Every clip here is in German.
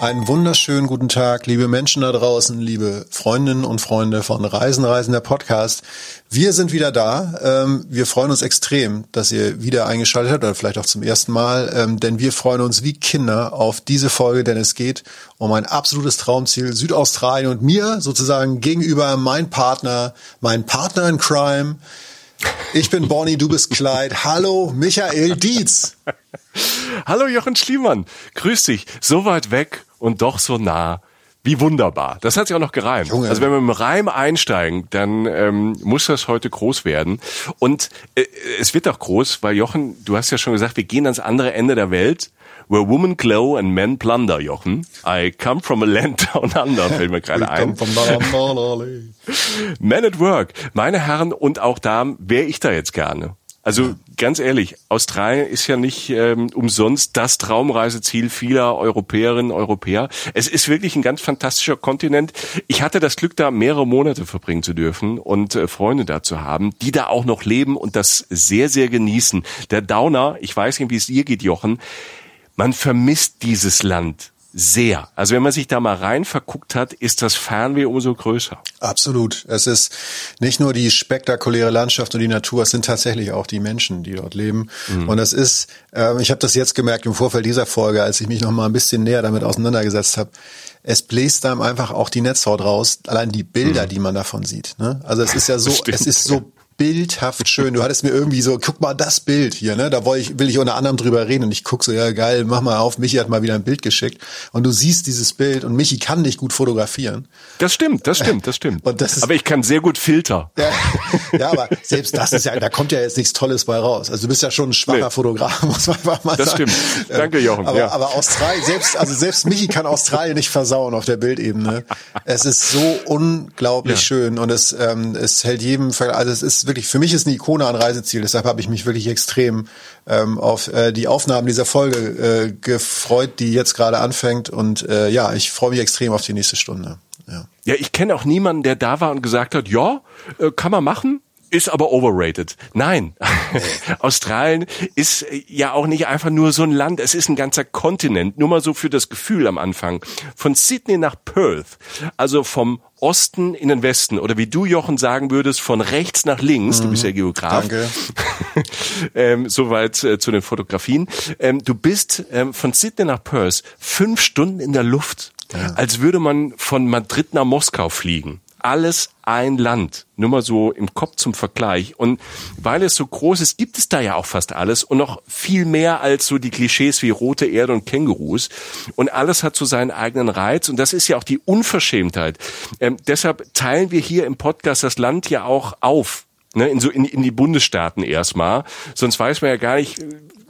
Einen wunderschönen guten Tag, liebe Menschen da draußen, liebe Freundinnen und Freunde von Reisen, Reisen, der Podcast. Wir sind wieder da. Ähm, wir freuen uns extrem, dass ihr wieder eingeschaltet habt oder vielleicht auch zum ersten Mal, ähm, denn wir freuen uns wie Kinder auf diese Folge, denn es geht um ein absolutes Traumziel Südaustralien und mir sozusagen gegenüber mein Partner, mein Partner in Crime. Ich bin Bonnie, du bist Clyde. Hallo, Michael Dietz. Hallo, Jochen Schliemann. Grüß dich. So weit weg und doch so nah. Wie wunderbar. Das hat sich auch noch gereimt. Junge. Also wenn wir im Reim einsteigen, dann ähm, muss das heute groß werden. Und äh, es wird auch groß, weil Jochen, du hast ja schon gesagt, wir gehen ans andere Ende der Welt. Where women glow and men plunder, Jochen. I come from a land down under, fällt mir gerade ein. Men at Work. Meine Herren und auch Damen, wäre ich da jetzt gerne. Also ganz ehrlich, Australien ist ja nicht ähm, umsonst das Traumreiseziel vieler Europäerinnen und Europäer. Es ist wirklich ein ganz fantastischer Kontinent. Ich hatte das Glück, da mehrere Monate verbringen zu dürfen und äh, Freunde da zu haben, die da auch noch leben und das sehr, sehr genießen. Der Downer, ich weiß nicht, wie es dir geht, Jochen, man vermisst dieses Land sehr. Also wenn man sich da mal rein verguckt hat, ist das Fernweh umso größer. Absolut. Es ist nicht nur die spektakuläre Landschaft und die Natur, es sind tatsächlich auch die Menschen, die dort leben. Mhm. Und das ist, äh, ich habe das jetzt gemerkt im Vorfeld dieser Folge, als ich mich noch mal ein bisschen näher damit auseinandergesetzt habe. Es bläst einem einfach auch die Netzhaut raus, allein die Bilder, mhm. die man davon sieht. Ne? Also es ist ja so, es ist so bildhaft schön. Du hattest mir irgendwie so, guck mal das Bild hier, ne? Da will ich, will ich unter anderem drüber reden und ich guck so, ja geil, mach mal auf. Michi hat mal wieder ein Bild geschickt und du siehst dieses Bild und Michi kann nicht gut fotografieren. Das stimmt, das stimmt, das stimmt. Und das ist, aber ich kann sehr gut Filter. Ja, ja, aber selbst das ist ja, da kommt ja jetzt nichts Tolles bei raus. Also du bist ja schon ein schwacher nee. Fotograf, muss man einfach mal das sagen. Das stimmt. Danke, Jochen. Aber, ja. aber Australien, selbst, also selbst Michi kann Australien nicht versauen auf der Bildebene. Es ist so unglaublich ja. schön und es, ähm, es hält jedem, also es ist wirklich, für mich ist eine Ikone an Reiseziel. Deshalb habe ich mich wirklich extrem ähm, auf äh, die Aufnahmen dieser Folge äh, gefreut, die jetzt gerade anfängt. Und äh, ja, ich freue mich extrem auf die nächste Stunde. Ja, ja ich kenne auch niemanden, der da war und gesagt hat, ja, äh, kann man machen ist aber overrated. Nein, Australien ist ja auch nicht einfach nur so ein Land, es ist ein ganzer Kontinent. Nur mal so für das Gefühl am Anfang. Von Sydney nach Perth, also vom Osten in den Westen oder wie du Jochen sagen würdest, von rechts nach links, mhm. du bist ja Geograf. Danke. ähm, soweit äh, zu den Fotografien. Ähm, du bist ähm, von Sydney nach Perth fünf Stunden in der Luft, ja. als würde man von Madrid nach Moskau fliegen alles ein Land. Nur mal so im Kopf zum Vergleich. Und weil es so groß ist, gibt es da ja auch fast alles und noch viel mehr als so die Klischees wie rote Erde und Kängurus. Und alles hat so seinen eigenen Reiz. Und das ist ja auch die Unverschämtheit. Ähm, deshalb teilen wir hier im Podcast das Land ja auch auf. Ne, in so in, in die Bundesstaaten erstmal. Sonst weiß man ja gar nicht,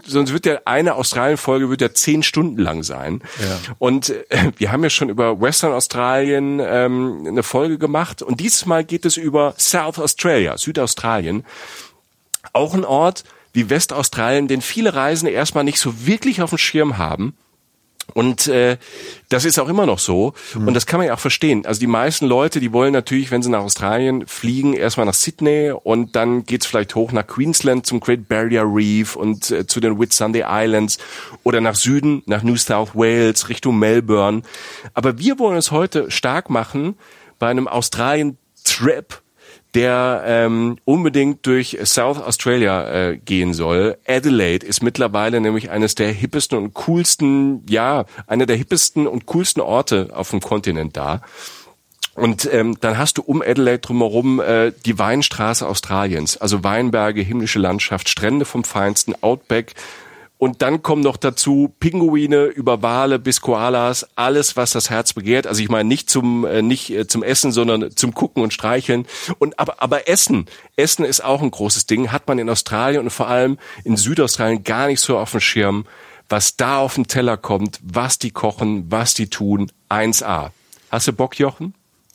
sonst wird ja eine Australien-Folge wird ja zehn Stunden lang sein. Ja. Und äh, wir haben ja schon über Western Australien ähm, eine Folge gemacht und dieses Mal geht es über South Australia, Südaustralien. Auch ein Ort wie Westaustralien, den viele Reisende erstmal nicht so wirklich auf dem Schirm haben. Und äh, das ist auch immer noch so. Mhm. Und das kann man ja auch verstehen. Also die meisten Leute, die wollen natürlich, wenn sie nach Australien fliegen, erstmal nach Sydney und dann geht's vielleicht hoch nach Queensland zum Great Barrier Reef und äh, zu den Whitsunday Islands oder nach Süden, nach New South Wales, Richtung Melbourne. Aber wir wollen es heute stark machen bei einem Australien-Trip der ähm, unbedingt durch South Australia äh, gehen soll. Adelaide ist mittlerweile nämlich eines der hippesten und coolsten, ja, einer der hippesten und coolsten Orte auf dem Kontinent da. Und ähm, dann hast du um Adelaide drumherum äh, die Weinstraße Australiens, also Weinberge, himmlische Landschaft, Strände vom Feinsten, Outback, und dann kommen noch dazu Pinguine über Wale bis Koalas, alles was das Herz begehrt. Also ich meine nicht zum äh, nicht äh, zum Essen, sondern zum Gucken und Streicheln. Und aber aber Essen, Essen ist auch ein großes Ding. Hat man in Australien und vor allem in Südaustralien gar nicht so auf dem Schirm, was da auf den Teller kommt, was die kochen, was die tun. 1A. Hast du Bock, Jochen?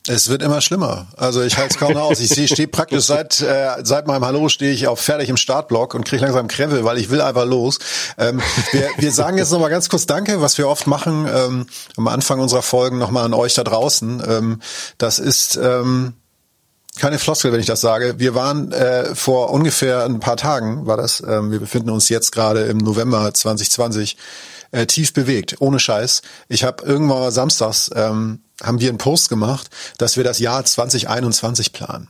Es wird immer schlimmer. Also ich halte es kaum aus. Ich stehe praktisch seit äh, seit meinem Hallo stehe ich auf fertig im Startblock und kriege langsam Krämpfe, weil ich will einfach los. Ähm, wir, wir sagen jetzt nochmal ganz kurz Danke, was wir oft machen ähm, am Anfang unserer Folgen nochmal an euch da draußen. Ähm, das ist ähm, keine Floskel, wenn ich das sage. Wir waren äh, vor ungefähr ein paar Tagen, war das, ähm, wir befinden uns jetzt gerade im November 2020, äh, tief bewegt, ohne Scheiß. Ich habe irgendwann samstags ähm, haben wir einen Post gemacht, dass wir das Jahr 2021 planen.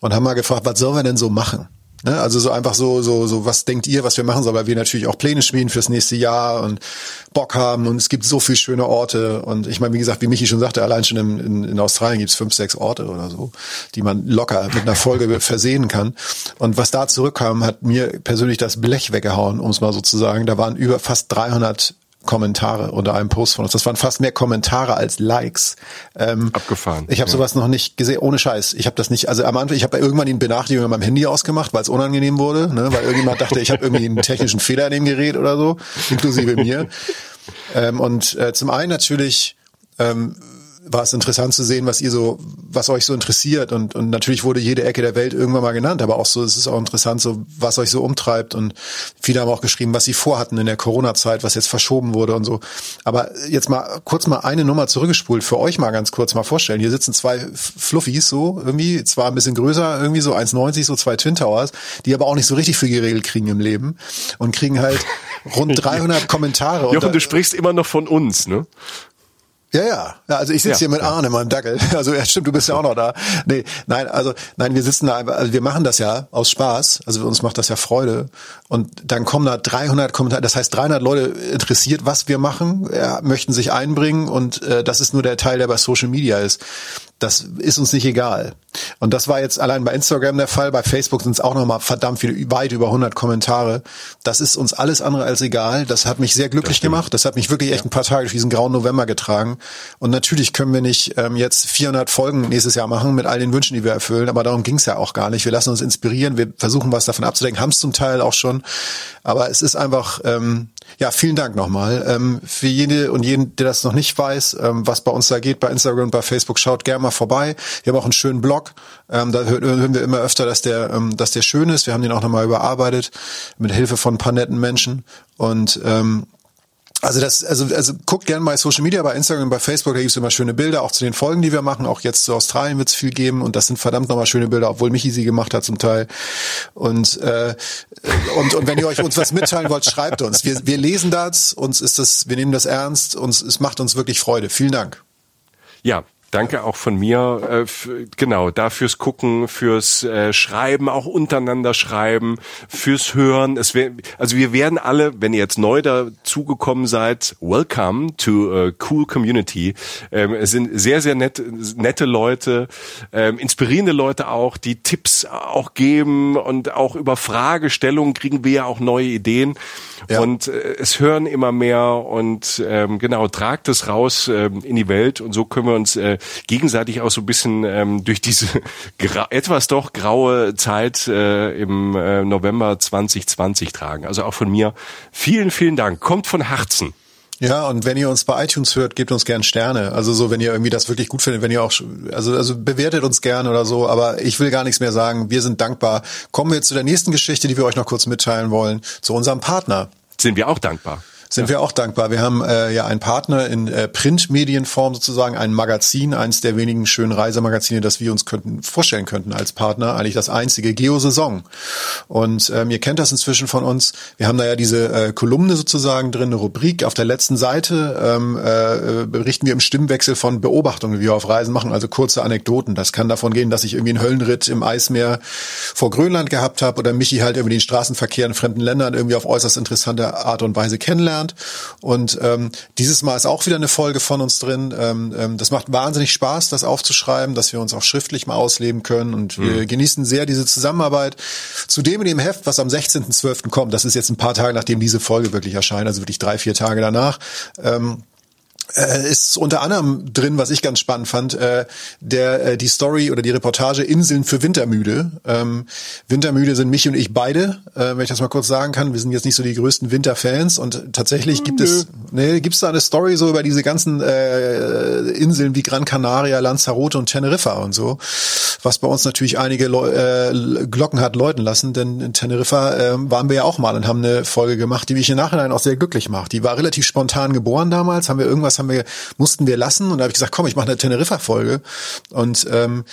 Und haben mal gefragt, was sollen wir denn so machen? Ne? Also so einfach so, so, so, was denkt ihr, was wir machen sollen, weil wir natürlich auch Pläne schmieden fürs nächste Jahr und Bock haben und es gibt so viele schöne Orte. Und ich meine, wie gesagt, wie Michi schon sagte, allein schon in, in, in Australien gibt's fünf, sechs Orte oder so, die man locker mit einer Folge versehen kann. Und was da zurückkam, hat mir persönlich das Blech weggehauen, um es mal so zu sagen. Da waren über fast 300 Kommentare unter einem Post von uns. Das waren fast mehr Kommentare als Likes. Ähm, Abgefahren. Ich habe ja. sowas noch nicht gesehen, ohne Scheiß. Ich habe das nicht, also am Anfang, ich habe irgendwann die Benachrichtigung an meinem Handy ausgemacht, weil es unangenehm wurde, ne? weil irgendjemand dachte, ich habe irgendwie einen technischen Fehler in dem Gerät oder so, inklusive mir. Ähm, und äh, zum einen natürlich ähm, war es interessant zu sehen, was ihr so, was euch so interessiert und, und natürlich wurde jede Ecke der Welt irgendwann mal genannt, aber auch so, es ist auch interessant, so, was euch so umtreibt und viele haben auch geschrieben, was sie vorhatten in der Corona-Zeit, was jetzt verschoben wurde und so. Aber jetzt mal kurz mal eine Nummer zurückgespult, für euch mal ganz kurz mal vorstellen. Hier sitzen zwei Fluffies so, irgendwie, zwar ein bisschen größer, irgendwie so 1,90, so zwei Twin Towers, die aber auch nicht so richtig viel geregelt kriegen im Leben und kriegen halt rund 300 Kommentare. Jochen, du sprichst immer noch von uns, ne? Ja, ja. ja also ich sitze ja, hier mit ja. Arne, meinem Dackel. Also ja, stimmt, du bist ja auch noch da. Nee, nein, also nein, wir sitzen da einfach, also wir machen das ja aus Spaß. Also uns macht das ja Freude. Und dann kommen da 300 Kommentare. Das heißt, 300 Leute interessiert, was wir machen, ja, möchten sich einbringen und äh, das ist nur der Teil, der bei Social Media ist das ist uns nicht egal. Und das war jetzt allein bei Instagram der Fall. Bei Facebook sind es auch nochmal verdammt viele, weit über 100 Kommentare. Das ist uns alles andere als egal. Das hat mich sehr glücklich das gemacht. Das hat mich wirklich echt ein paar Tage durch diesen grauen November getragen. Und natürlich können wir nicht ähm, jetzt 400 Folgen nächstes Jahr machen mit all den Wünschen, die wir erfüllen. Aber darum ging es ja auch gar nicht. Wir lassen uns inspirieren. Wir versuchen was davon abzudenken. Haben es zum Teil auch schon. Aber es ist einfach, ähm, ja, vielen Dank nochmal. Ähm, für jede und jeden, der das noch nicht weiß, ähm, was bei uns da geht, bei Instagram und bei Facebook, schaut gerne mal vorbei. Wir haben auch einen schönen Blog. Ähm, da hören wir immer öfter, dass der, ähm, dass der schön ist. Wir haben den auch nochmal überarbeitet mit Hilfe von ein paar netten Menschen. Und ähm, also das, also, also guckt gerne bei Social Media, bei Instagram, bei Facebook, da gibt's immer schöne Bilder, auch zu den Folgen, die wir machen. Auch jetzt zu Australien wird's viel geben und das sind verdammt nochmal schöne Bilder, obwohl Michi sie gemacht hat zum Teil. Und, äh, und, und wenn ihr euch uns was mitteilen wollt, schreibt uns. Wir, wir lesen das, uns ist das, wir nehmen das ernst, uns, es macht uns wirklich Freude. Vielen Dank. Ja, Danke auch von mir, äh, genau, da fürs Gucken, fürs äh, Schreiben, auch untereinander schreiben, fürs Hören. Es wär, also wir werden alle, wenn ihr jetzt neu dazugekommen seid, welcome to a cool community. Ähm, es sind sehr, sehr nett, nette Leute, ähm, inspirierende Leute auch, die Tipps auch geben und auch über Fragestellungen kriegen wir ja auch neue Ideen. Ja. Und äh, es hören immer mehr und ähm, genau, tragt es raus äh, in die Welt und so können wir uns äh, gegenseitig auch so ein bisschen ähm, durch diese etwas doch graue Zeit äh, im äh, November 2020 tragen. Also auch von mir vielen, vielen Dank. Kommt von Herzen. Ja, und wenn ihr uns bei iTunes hört, gebt uns gern Sterne. Also so, wenn ihr irgendwie das wirklich gut findet, wenn ihr auch, also, also bewertet uns gern oder so, aber ich will gar nichts mehr sagen. Wir sind dankbar. Kommen wir zu der nächsten Geschichte, die wir euch noch kurz mitteilen wollen, zu unserem Partner. Sind wir auch dankbar. Sind ja. wir auch dankbar. Wir haben äh, ja einen Partner in äh, Printmedienform sozusagen, ein Magazin, eins der wenigen schönen Reisemagazine, das wir uns könnten vorstellen könnten als Partner, eigentlich das einzige Geo-Saison. Und ähm, ihr kennt das inzwischen von uns. Wir haben da ja diese äh, Kolumne sozusagen drin, eine Rubrik. Auf der letzten Seite ähm, äh, berichten wir im Stimmwechsel von Beobachtungen, die wir auf Reisen machen, also kurze Anekdoten. Das kann davon gehen, dass ich irgendwie einen Höllenritt im Eismeer vor Grönland gehabt habe oder Michi halt über den Straßenverkehr in fremden Ländern irgendwie auf äußerst interessante Art und Weise kennenlernt. Und ähm, dieses Mal ist auch wieder eine Folge von uns drin. Ähm, ähm, das macht wahnsinnig Spaß, das aufzuschreiben, dass wir uns auch schriftlich mal ausleben können. Und wir mhm. genießen sehr diese Zusammenarbeit. Zudem in dem Heft, was am 16.12. kommt, das ist jetzt ein paar Tage, nachdem diese Folge wirklich erscheint, also wirklich drei, vier Tage danach, ähm, äh, ist unter anderem drin, was ich ganz spannend fand, äh, der äh, die Story oder die Reportage Inseln für Wintermüde. Ähm, Wintermüde sind mich und ich beide, äh, wenn ich das mal kurz sagen kann. Wir sind jetzt nicht so die größten Winterfans und tatsächlich gibt Nö. es, nee, gibt es da eine Story so über diese ganzen äh, Inseln wie Gran Canaria, Lanzarote und Teneriffa und so, was bei uns natürlich einige Leu äh, Glocken hat läuten lassen, denn in Teneriffa äh, waren wir ja auch mal und haben eine Folge gemacht, die mich im Nachhinein auch sehr glücklich macht. Die war relativ spontan geboren damals, haben wir irgendwas haben wir, mussten wir lassen. Und da habe ich gesagt, komm, ich mache eine Teneriffa-Folge. Und ähm,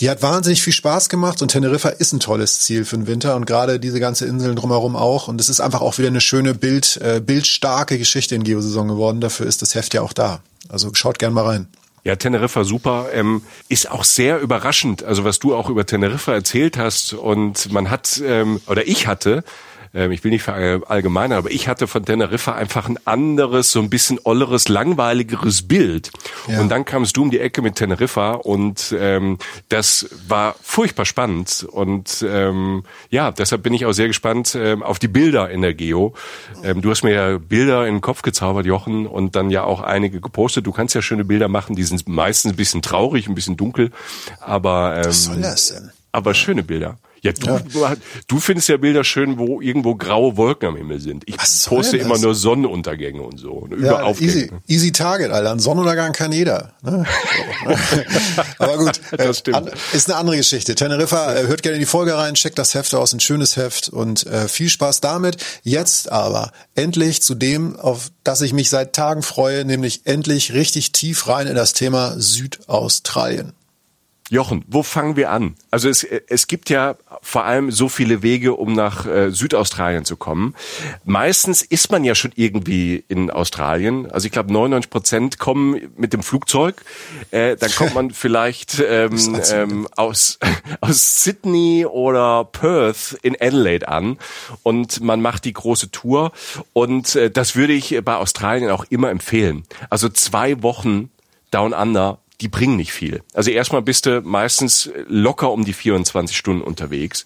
die hat wahnsinnig viel Spaß gemacht. Und Teneriffa ist ein tolles Ziel für den Winter und gerade diese ganze Inseln drumherum auch. Und es ist einfach auch wieder eine schöne Bild, äh, bildstarke Geschichte in Geosaison geworden. Dafür ist das Heft ja auch da. Also schaut gern mal rein. Ja, Teneriffa super. Ähm, ist auch sehr überraschend, also was du auch über Teneriffa erzählt hast. Und man hat, ähm, oder ich hatte ähm, ich will nicht verallgemeinern, aber ich hatte von Teneriffa einfach ein anderes, so ein bisschen olleres, langweiligeres Bild. Ja. Und dann kamst du um die Ecke mit Teneriffa und ähm, das war furchtbar spannend. Und ähm, ja, deshalb bin ich auch sehr gespannt ähm, auf die Bilder in der Geo. Ähm, du hast mir ja Bilder in den Kopf gezaubert, Jochen, und dann ja auch einige gepostet. Du kannst ja schöne Bilder machen, die sind meistens ein bisschen traurig, ein bisschen dunkel, aber ähm, Was soll das denn? Aber schöne Bilder. Ja, du, ja. du findest ja Bilder schön, wo irgendwo graue Wolken am Himmel sind. Ich poste immer nur Sonnenuntergänge und so. Und ja, easy, easy Target, Alter. Ein Sonnenuntergang kann jeder. Ne? Aber gut, das stimmt. Ist eine andere Geschichte. Teneriffa, äh, hört gerne in die Folge rein, checkt das Heft aus, ein schönes Heft und äh, viel Spaß damit. Jetzt aber endlich zu dem, auf das ich mich seit Tagen freue, nämlich endlich richtig tief rein in das Thema Südaustralien. Jochen, wo fangen wir an? Also es, es gibt ja vor allem so viele Wege, um nach äh, Südaustralien zu kommen. Meistens ist man ja schon irgendwie in Australien. Also ich glaube, 99 Prozent kommen mit dem Flugzeug. Äh, dann kommt man vielleicht ähm, ähm, aus, aus Sydney oder Perth in Adelaide an und man macht die große Tour. Und äh, das würde ich bei Australien auch immer empfehlen. Also zwei Wochen Down Under die bringen nicht viel. Also erstmal bist du meistens locker um die 24 Stunden unterwegs.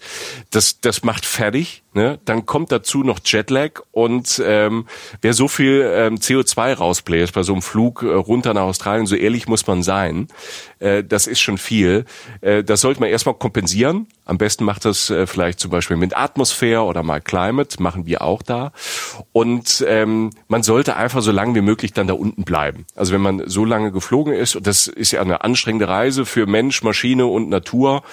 Das, das macht fertig. Ne? Dann kommt dazu noch Jetlag und ähm, wer so viel ähm, CO2 rausbläst bei so einem Flug äh, runter nach Australien, so ehrlich muss man sein, äh, das ist schon viel. Äh, das sollte man erstmal kompensieren. Am besten macht das äh, vielleicht zum Beispiel mit Atmosphäre oder mal Climate, machen wir auch da. Und ähm, man sollte einfach so lange wie möglich dann da unten bleiben. Also wenn man so lange geflogen ist, und das ist ja eine anstrengende Reise für Mensch, Maschine und Natur,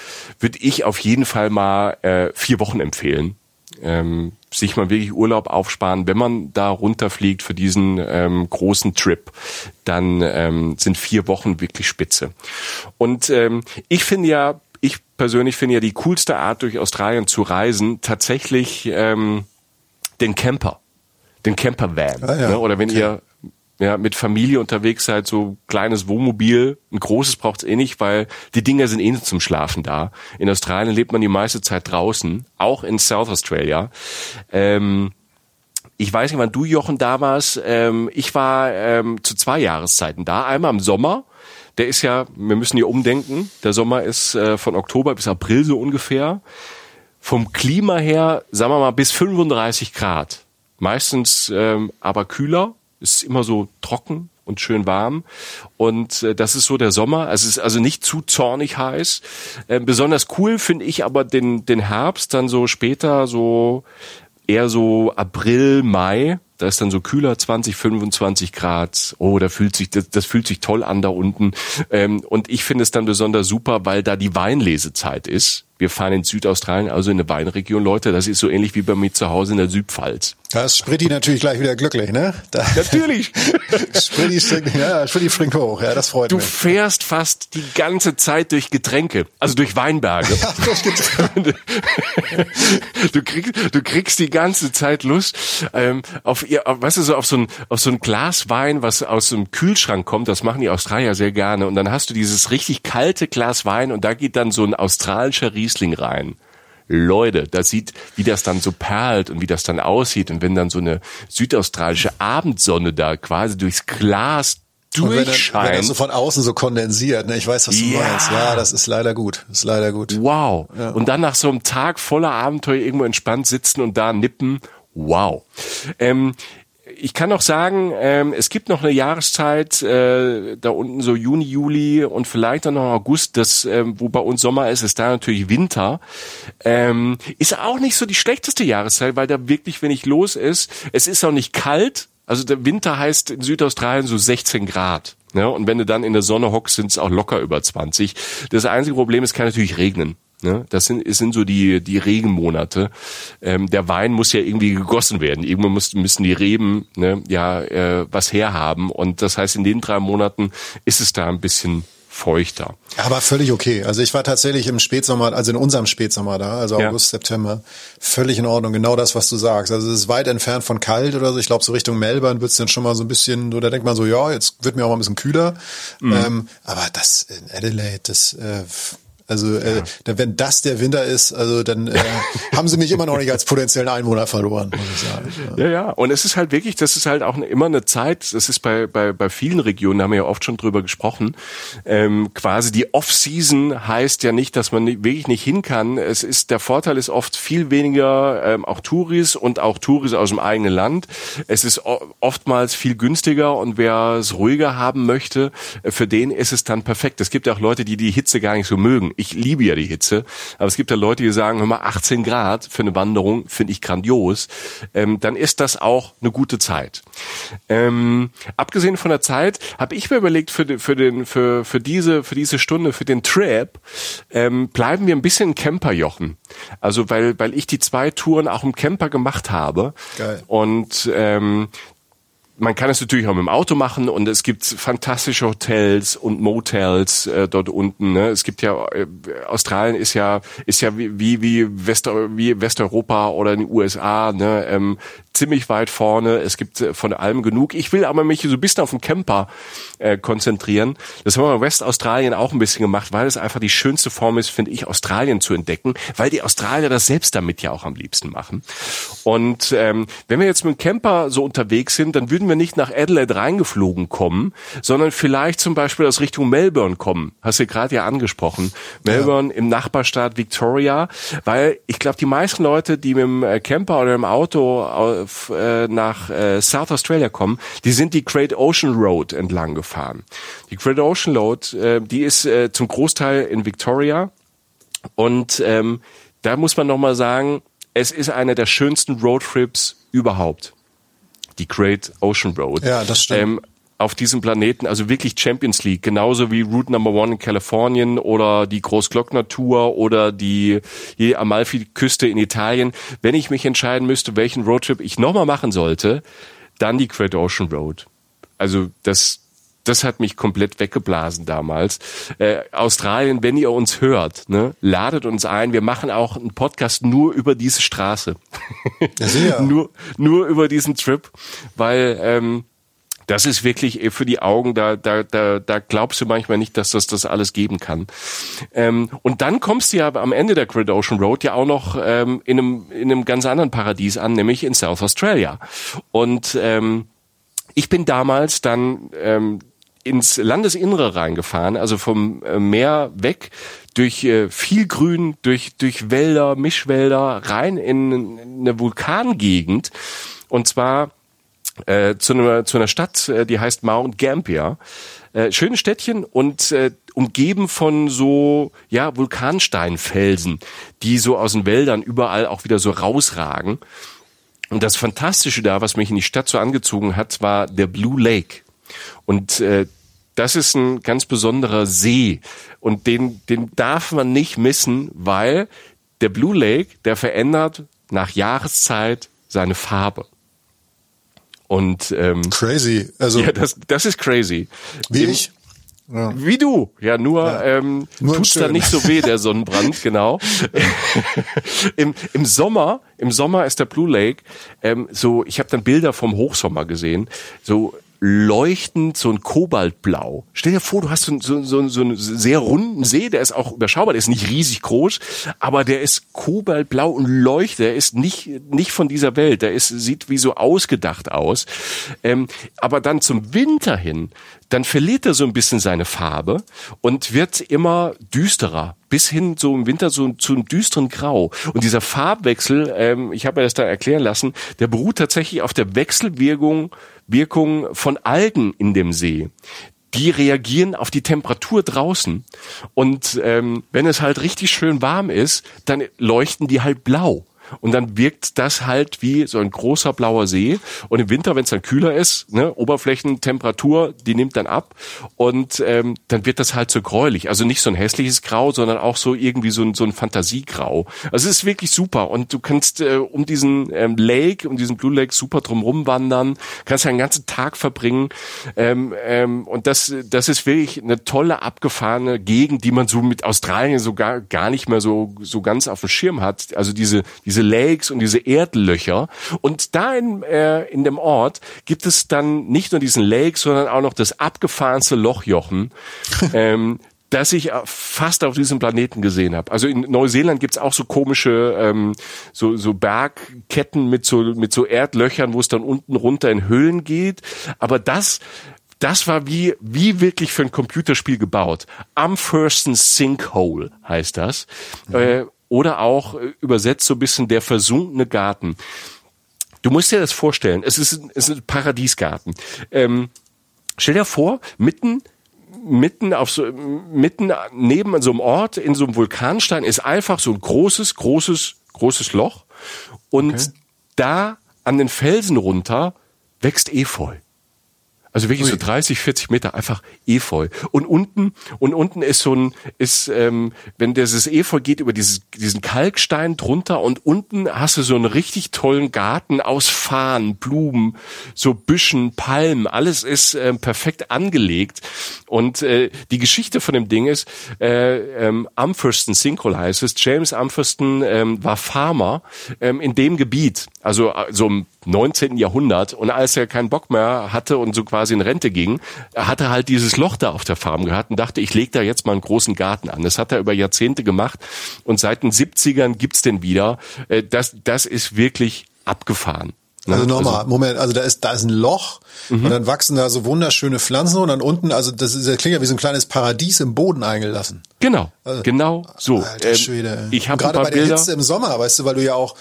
würde ich auf jeden Fall mal äh, vier Wochen empfehlen ähm, sich mal wirklich Urlaub aufsparen, wenn man da runterfliegt für diesen ähm, großen Trip, dann ähm, sind vier Wochen wirklich spitze. Und ähm, ich finde ja, ich persönlich finde ja die coolste Art durch Australien zu reisen tatsächlich ähm, den Camper, den Camper-Van. Ah, ja. ne? Oder wenn okay. ihr ja, mit Familie unterwegs seid, so kleines Wohnmobil, ein großes braucht's eh nicht, weil die Dinger sind eh nicht zum Schlafen da. In Australien lebt man die meiste Zeit draußen, auch in South Australia. Ähm, ich weiß nicht, wann du, Jochen, da warst. Ähm, ich war ähm, zu zwei Jahreszeiten da. Einmal im Sommer. Der ist ja, wir müssen hier umdenken. Der Sommer ist äh, von Oktober bis April so ungefähr. Vom Klima her, sagen wir mal, bis 35 Grad. Meistens ähm, aber kühler ist immer so trocken und schön warm. Und äh, das ist so der Sommer. Es ist also nicht zu zornig heiß. Äh, besonders cool finde ich aber den, den Herbst, dann so später, so eher so April, Mai. Da ist dann so kühler, 20, 25 Grad. Oh, da fühlt sich, das, das fühlt sich toll an da unten. Ähm, und ich finde es dann besonders super, weil da die Weinlesezeit ist wir fahren in Südaustralien, also in eine Weinregion, Leute. Das ist so ähnlich wie bei mir zu Hause in der Südpfalz. Da ist Spritti natürlich gleich wieder glücklich, ne? Da Natürlich. Spritti, springt, ja, Spritti springt hoch, ja, das freut Du mich. fährst fast die ganze Zeit durch Getränke, also durch Weinberge. Ja, durch Getränke. du kriegst, du kriegst die ganze Zeit Lust ähm, auf ihr, auf, weißt du so auf so ein auf so ein Glas Wein, was aus dem Kühlschrank kommt. Das machen die Australier sehr gerne. Und dann hast du dieses richtig kalte Glas Wein und da geht dann so ein australischer Riesling rein. Leute, das sieht, wie das dann so perlt und wie das dann aussieht und wenn dann so eine südaustralische Abendsonne da quasi durchs Glas Und wenn, dann, wenn durchscheint. das so von außen so kondensiert, ne? Ich weiß, was du Ja. meinst. Ja, das ist leider gut. Das ist leider gut. Wow. Und dann nach so einem Tag voller Abenteuer irgendwo entspannt sitzen und da nippen. Wow. Ähm, ich kann noch sagen, ähm, es gibt noch eine Jahreszeit, äh, da unten so Juni, Juli und vielleicht dann noch August, das, ähm, wo bei uns Sommer ist, ist da natürlich Winter. Ähm, ist auch nicht so die schlechteste Jahreszeit, weil da wirklich wenig los ist. Es ist auch nicht kalt. Also der Winter heißt in Südaustralien so 16 Grad. Ne? Und wenn du dann in der Sonne hockst, sind es auch locker über 20. Das einzige Problem ist, kann natürlich regnen. Ne? Das sind, es sind so die, die Regenmonate. Ähm, der Wein muss ja irgendwie gegossen werden. Irgendwann muss, müssen die Reben ne, ja äh, was herhaben. Und das heißt, in den drei Monaten ist es da ein bisschen feuchter. Aber völlig okay. Also ich war tatsächlich im Spätsommer, also in unserem Spätsommer da, also Ja. August, September, völlig in Ordnung. Genau das, was du sagst. Also es ist weit entfernt von kalt oder so. Ich glaube, so Richtung Melbourne wird's dann schon mal so ein bisschen, so da denkt man so, ja, jetzt wird mir auch mal ein bisschen kühler. Mhm. Ähm, aber das in Adelaide, das äh, also äh, da- wenn das der Winter ist, also dann äh, haben sie mich immer noch nicht als potenziellen Einwohner verloren, muss ich sagen. Ja. Ja, ja. Und es ist halt wirklich, das ist halt auch immer eine Zeit, das ist bei, bei, bei vielen Regionen, da haben wir ja oft schon drüber gesprochen, ähm, quasi die Off-Season heißt ja nicht, dass man wirklich nicht hin kann. Es ist, der Vorteil ist oft viel weniger ähm, auch Touris und auch Touris aus dem eigenen Land. Es ist oftmals viel günstiger und wer es ruhiger haben möchte, äh, für den ist es dann perfekt. Es gibt ja auch Leute, die die Hitze gar nicht so mögen. Ich liebe ja die Hitze, aber es gibt ja Leute, die sagen, hör mal, 18 Grad für eine Wanderung finde ich grandios. Ähm, dann ist das auch eine gute Zeit. Ähm, abgesehen von der Zeit habe ich mir überlegt für, den- für den für für diese für diese Stunde für den Trip ähm, bleiben wir ein bisschen Camperjochen. Also weil weil ich die zwei Touren auch im Camper gemacht habe Geil. und ähm, man kann es natürlich auch mit dem Auto machen und es gibt fantastische Hotels und Motels äh, dort unten. Ne? Es gibt ja äh, Australien ist ja ist ja wie wie wie, wie Westeuropa oder in den USA ne? ähm, ziemlich weit vorne. Es gibt äh, von allem genug. Ich will aber mich so ein bisschen auf den Camper äh, konzentrieren. Das haben wir in Westaustralien auch ein bisschen gemacht, weil es einfach die schönste Form ist, finde ich, Australien zu entdecken, weil die Australier das selbst damit ja auch am liebsten machen. Und ähm, wenn wir jetzt mit dem Camper so unterwegs sind, dann würden wir nicht nach Adelaide reingeflogen kommen, sondern vielleicht zum Beispiel aus Richtung Melbourne kommen. Hast du gerade ja angesprochen. Melbourne im Nachbarstaat Victoria, weil ich glaube, die meisten Leute, die mit dem äh, Camper oder im Auto auf, äh, nach äh, South Australia kommen, die sind die Great Ocean Road entlang gefahren. Die Great Ocean Road, äh, die ist äh, zum Großteil in Victoria und ähm, da muss man nochmal sagen, es ist einer der schönsten Roadtrips überhaupt. Die Great Ocean Road. Ja, das stimmt. Ähm, auf diesem Planeten, also wirklich Champions League, genauso wie Route Number One in Kalifornien oder die Großglockner Tour oder die, die Amalfi-Küste in Italien. Wenn ich mich entscheiden müsste, welchen Roadtrip ich nochmal machen sollte, dann die Great Ocean Road. Also das, das hat mich komplett weggeblasen damals. Äh, Australien, wenn ihr uns hört, ne, ladet uns ein. Wir machen auch einen Podcast nur über diese Straße. Ja, nur, nur über diesen Trip, weil ähm, das ist wirklich eh für die Augen, da, da, da, da glaubst du manchmal nicht, dass das das alles geben kann. Ähm, und dann kommst du ja am Ende der Great Ocean Road ja auch noch ähm, in, einem, in einem ganz anderen Paradies an, nämlich in South Australia. Und ähm, ich bin damals dann ähm, ins Landesinnere reingefahren, also vom äh, Meer weg, durch äh, viel Grün, durch, durch Wälder, Mischwälder, rein in eine Vulkangegend. Und zwar äh, zu, einer, zu einer Stadt, äh, die heißt Mount Gambier. Äh, schönes Städtchen und äh, umgeben von so ja Vulkansteinfelsen, die so aus den Wäldern überall auch wieder so rausragen. Und das Fantastische da, was mich in die Stadt so angezogen hat, war der Blue Lake. Und äh, das ist ein ganz besonderer See und den, den darf man nicht missen, weil der Blue Lake, der verändert nach Jahreszeit seine Farbe. Und ähm, crazy, also ja, das, das ist crazy. Wie Im, ich. Ja. Wie du, ja, nur, ja. Ähm, Nur tut's da nicht so weh, der Sonnenbrand, genau. Im, Im Sommer, im Sommer ist der Blue Lake ähm, so, ich habe dann Bilder vom Hochsommer gesehen, so leuchtend, so ein Kobaltblau. Stell dir vor, du hast so, so, so, so einen sehr runden See, der ist auch überschaubar, der ist nicht riesig groß, aber der ist kobaltblau und leuchtet, der ist nicht, nicht von dieser Welt, der ist, sieht wie so ausgedacht aus. Ähm, aber dann zum Winter hin, dann verliert er so ein bisschen seine Farbe und wird immer düsterer, bis hin so im Winter so zu einem düsteren Grau. Und dieser Farbwechsel, ähm, ich habe mir das da erklären lassen, der beruht tatsächlich auf der Wechselwirkung Wirkung von Algen in dem See. Die reagieren auf die Temperatur draußen. Und ähm, wenn es halt richtig schön warm ist, dann leuchten die halt blau. Und dann wirkt das halt wie so ein großer blauer See. Und im Winter, wenn es dann kühler ist, ne, Oberflächentemperatur, die nimmt dann ab. Und ähm, dann wird das halt so gräulich. Also nicht so ein hässliches Grau, sondern auch so irgendwie so ein, so ein Fantasiegrau. Also es ist wirklich super. Und du kannst äh, um diesen ähm, Lake, um diesen Blue Lake super drumrum wandern, kannst einen ganzen Tag verbringen. Ähm, ähm, und das, das ist wirklich eine tolle, abgefahrene Gegend, die man so mit Australien sogar gar nicht mehr so, so ganz auf dem Schirm hat. Also diese, diese Lakes und diese Erdlöcher. Und da in, äh, in dem Ort gibt es dann nicht nur diesen Lake, sondern auch noch das abgefahrenste Lochjochen. ähm, das ich fast auf diesem Planeten gesehen habe. Also in Neuseeland gibt's auch so komische ähm, so, so Bergketten mit so mit so Erdlöchern, wo es dann unten runter in Höhlen geht. Aber das das war wie, wie wirklich für ein Computerspiel gebaut. Am Thurston Sinkhole heißt das. Äh, oder auch äh, übersetzt so ein bisschen der versunkene Garten. Du musst dir das vorstellen, es ist, es ist ein Paradiesgarten. Ähm, stell dir vor, mitten mitten auf so mitten neben so einem Ort in so einem Vulkanstein ist einfach so ein großes großes großes Loch und Okay. da an den Felsen runter wächst Efeu. Also wirklich so Ui. 30, 40 Meter einfach Efeu. Und unten, und unten ist so ein, ist, ähm, wenn dieses Efeu geht über dieses, diesen Kalkstein drunter und unten hast du so einen richtig tollen Garten aus Farn, Blumen, so Büschen, Palmen, alles ist ähm, perfekt angelegt. Und äh, die Geschichte von dem Ding ist, äh, ähm, Umferston Sinkhole heißt es, James Umferston ähm, war Farmer ähm, in dem Gebiet, also äh, so im 19. Jahrhundert. Und als er keinen Bock mehr hatte und so quasi in Rente ging, hat er halt dieses Loch da auf der Farm gehabt und dachte, ich lege da jetzt mal einen großen Garten an. Das hat er über Jahrzehnte gemacht und seit den 70ern gibt's den wieder. Äh, Das, das ist wirklich abgefahren. Ne? Also nochmal, Moment, also da ist, da ist ein Loch Mhm. und dann wachsen da so wunderschöne Pflanzen und dann unten, also das, ist, das klingt ja wie so ein kleines Paradies im Boden eingelassen. Genau, genau so. Alter Ähm, Schwede. Ich habe gerade bei der Bilder. Hitze im Sommer, weißt du, weil du ja auch,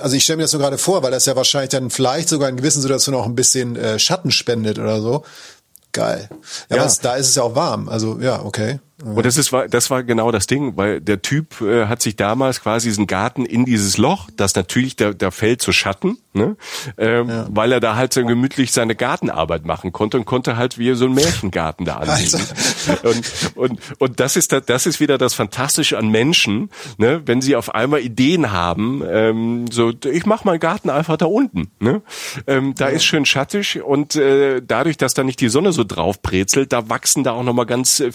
also ich stelle mir das so gerade vor, weil das ja wahrscheinlich dann vielleicht sogar in gewissen Situationen auch ein bisschen äh, Schatten spendet oder so. Geil. Ja, Ja. Es, da ist es ja auch warm. Also ja, okay. Und das ist war das war genau das Ding, weil der Typ äh, hat sich damals quasi diesen Garten in dieses Loch, das natürlich da, da fällt zu Schatten, ne? ähm, weil er da halt so gemütlich seine Gartenarbeit machen konnte und konnte halt wie so ein Märchengarten da anlegen. Und, und und das ist da, das ist wieder das Fantastische an Menschen, ne? wenn sie auf einmal Ideen haben, ähm, so ich mache meinen Garten einfach da unten, ne? ähm, da ist schön schattig und äh, dadurch, dass da nicht die Sonne so drauf brezelt, da wachsen da auch noch mal ganz äh,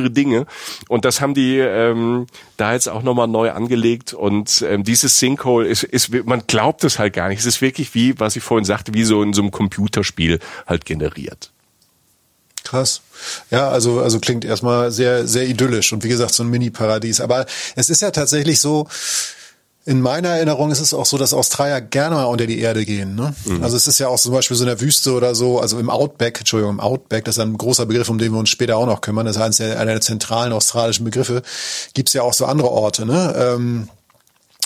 vielfältigere Dinge und das haben die ähm, da jetzt auch noch mal neu angelegt und ähm, dieses Sinkhole ist, ist man glaubt es halt gar nicht, es ist wirklich wie was ich vorhin sagte, wie so in so einem Computerspiel halt generiert. Krass. Ja, also, also klingt erstmal sehr, sehr idyllisch und wie gesagt, so ein Mini-Paradies. Aber es ist ja tatsächlich so, in meiner Erinnerung ist es auch so, dass Australier gerne mal unter die Erde gehen. Ne? Also es ist ja auch zum Beispiel so in der Wüste oder so, also im Outback, Entschuldigung, im Outback, das ist ein großer Begriff, um den wir uns später auch noch kümmern, das der, einer der zentralen australischen Begriffe, gibt's ja auch so andere Orte. Ne? Ähm,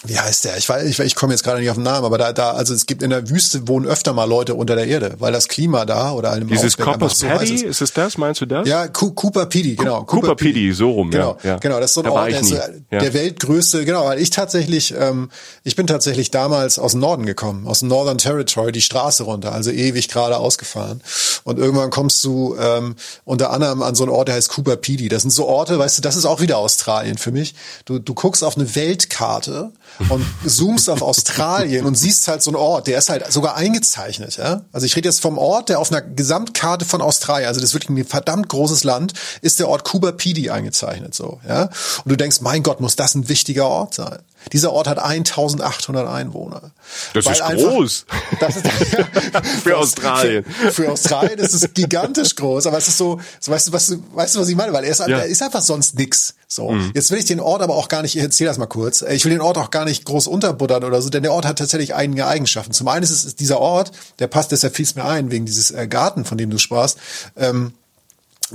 wie heißt der? Ich weiß, ich, ich komme jetzt gerade nicht auf den Namen, aber da, da, also es gibt in der Wüste wohnen öfter mal Leute unter der Erde, weil das Klima da oder einem Dieses Copper's so Paddy, ist es das? Meinst du das? Ja, Cooper Pedy, genau. Cooper Pedy, so rum, genau, ja. Genau, das ist so ein da Ort, der, ist, ja. der weltgrößte, genau, weil ich tatsächlich, ähm, ich bin tatsächlich damals aus dem Norden gekommen, aus dem Northern Territory, die Straße runter, also ewig gerade ausgefahren. Und irgendwann kommst du ähm, unter anderem an so einen Ort, der heißt Cooper Pedy. Das sind so Orte, weißt du, das ist auch wieder Australien für mich. Du, du guckst auf eine Weltkarte und zoomst auf Australien und siehst halt so einen Ort, der ist halt sogar eingezeichnet, ja. Also ich rede jetzt vom Ort, der auf einer Gesamtkarte von Australien, also das ist wirklich ein verdammt großes Land, ist der Ort Cuba Pedy eingezeichnet, so, ja. Und du denkst, mein Gott, muss das ein wichtiger Ort sein. Dieser Ort hat 1800 Einwohner. Das ist einfach, groß. Das ist, für Australien. Für, für, Australien ist es gigantisch groß, aber es ist so, so weißt du, was weißt du, was ich meine? Weil er ist, ja. er ist einfach sonst nix. So. Mhm. Jetzt will ich den Ort aber auch gar nicht, ich erzähle das mal kurz. Ich will den Ort auch gar nicht groß unterbuttern oder so, denn der Ort hat tatsächlich einige Eigenschaften. Zum einen ist es dieser Ort, der passt deshalb fiel mir ein, wegen dieses äh, Garten, von dem du sprachst. Ähm,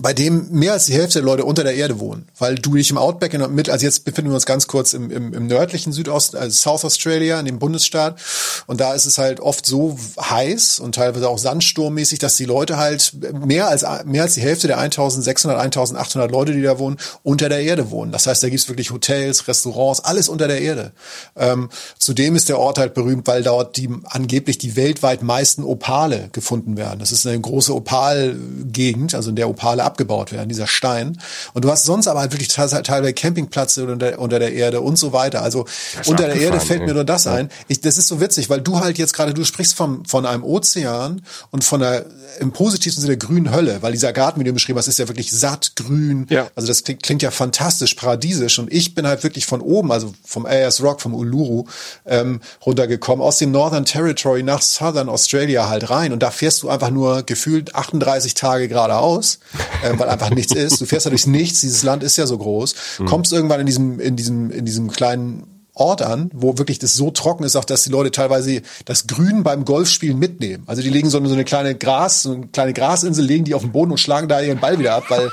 bei dem mehr als die Hälfte der Leute unter der Erde wohnen, weil du dich im Outback in, mit, also jetzt befinden wir uns ganz kurz im, im, im nördlichen Südost, also South Australia, in dem Bundesstaat, und da ist es halt oft so heiß und teilweise auch sandsturmmäßig, dass die Leute halt mehr als mehr als die Hälfte der 1600, 1800 Leute, die da wohnen, unter der Erde wohnen. Das heißt, da gibt's wirklich Hotels, Restaurants, alles unter der Erde. Ähm, zudem ist der Ort halt berühmt, weil dort die angeblich die weltweit meisten Opale gefunden werden. Das ist eine große Opalgegend, also in der Opale abgebaut werden, dieser Stein. Und du hast sonst aber halt wirklich teilweise Campingplätze unter der, unter der Erde und so weiter. Also unter der Erde fällt mir nur das ja. ein. Ich, das ist so witzig, weil du halt jetzt gerade, du sprichst vom, von einem Ozean und von einer im positivsten Sinne grünen Hölle, weil dieser Garten, wie du beschrieben hast, ist ja wirklich satt grün. Ja. Also das klingt, klingt ja fantastisch, paradiesisch. Und ich bin halt wirklich von oben, also vom Ayers Rock, vom Uluru, ähm, runtergekommen, aus dem Northern Territory nach Southern Australia halt rein. Und da fährst du einfach nur gefühlt 38 Tage geradeaus äh, weil einfach nichts ist. Du fährst ja durchs Nichts, dieses Land ist ja so groß, mhm. kommst irgendwann in diesem, in diesem, in diesem kleinen Ort an, wo wirklich das so trocken ist, auch dass die Leute teilweise das Grün beim Golfspielen mitnehmen. Also die legen so eine, so eine kleine Gras, so eine kleine Grasinsel, legen die auf den Boden und schlagen da ihren Ball wieder ab, weil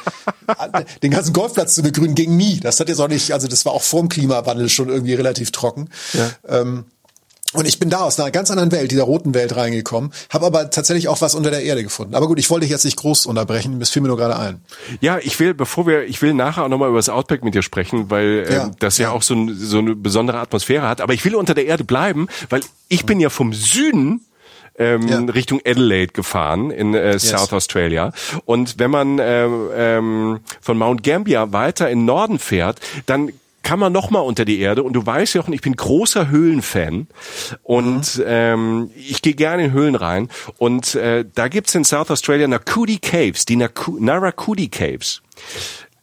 den ganzen Golfplatz zu begrünen ging nie. Das hat jetzt auch nicht, also das war auch vorm Klimawandel schon irgendwie relativ trocken. Ja. Ähm, und ich bin da aus einer ganz anderen Welt, dieser roten Welt reingekommen, habe aber tatsächlich auch was unter der Erde gefunden. Aber gut, ich wollte dich jetzt nicht groß unterbrechen, das fiel mir nur gerade ein. Ja, ich will, bevor wir, ich will nachher auch nochmal über das Outback mit dir sprechen, weil ja, ähm, das ja, ja, auch so, ein, so eine besondere Atmosphäre hat. Aber ich will unter der Erde bleiben, weil ich bin ja vom Süden ähm, ja. Richtung Adelaide gefahren in äh, yes. South Australia. Und wenn man ähm, ähm, von Mount Gambier weiter in Norden fährt, dann kann man noch mal unter die Erde. Und du weißt ja auch, ich bin großer Höhlenfan und mhm. ähm, ich gehe gerne in Höhlen rein. Und äh, da gibt's in South Australia Nakudi Caves, die Naku Narakudi Caves.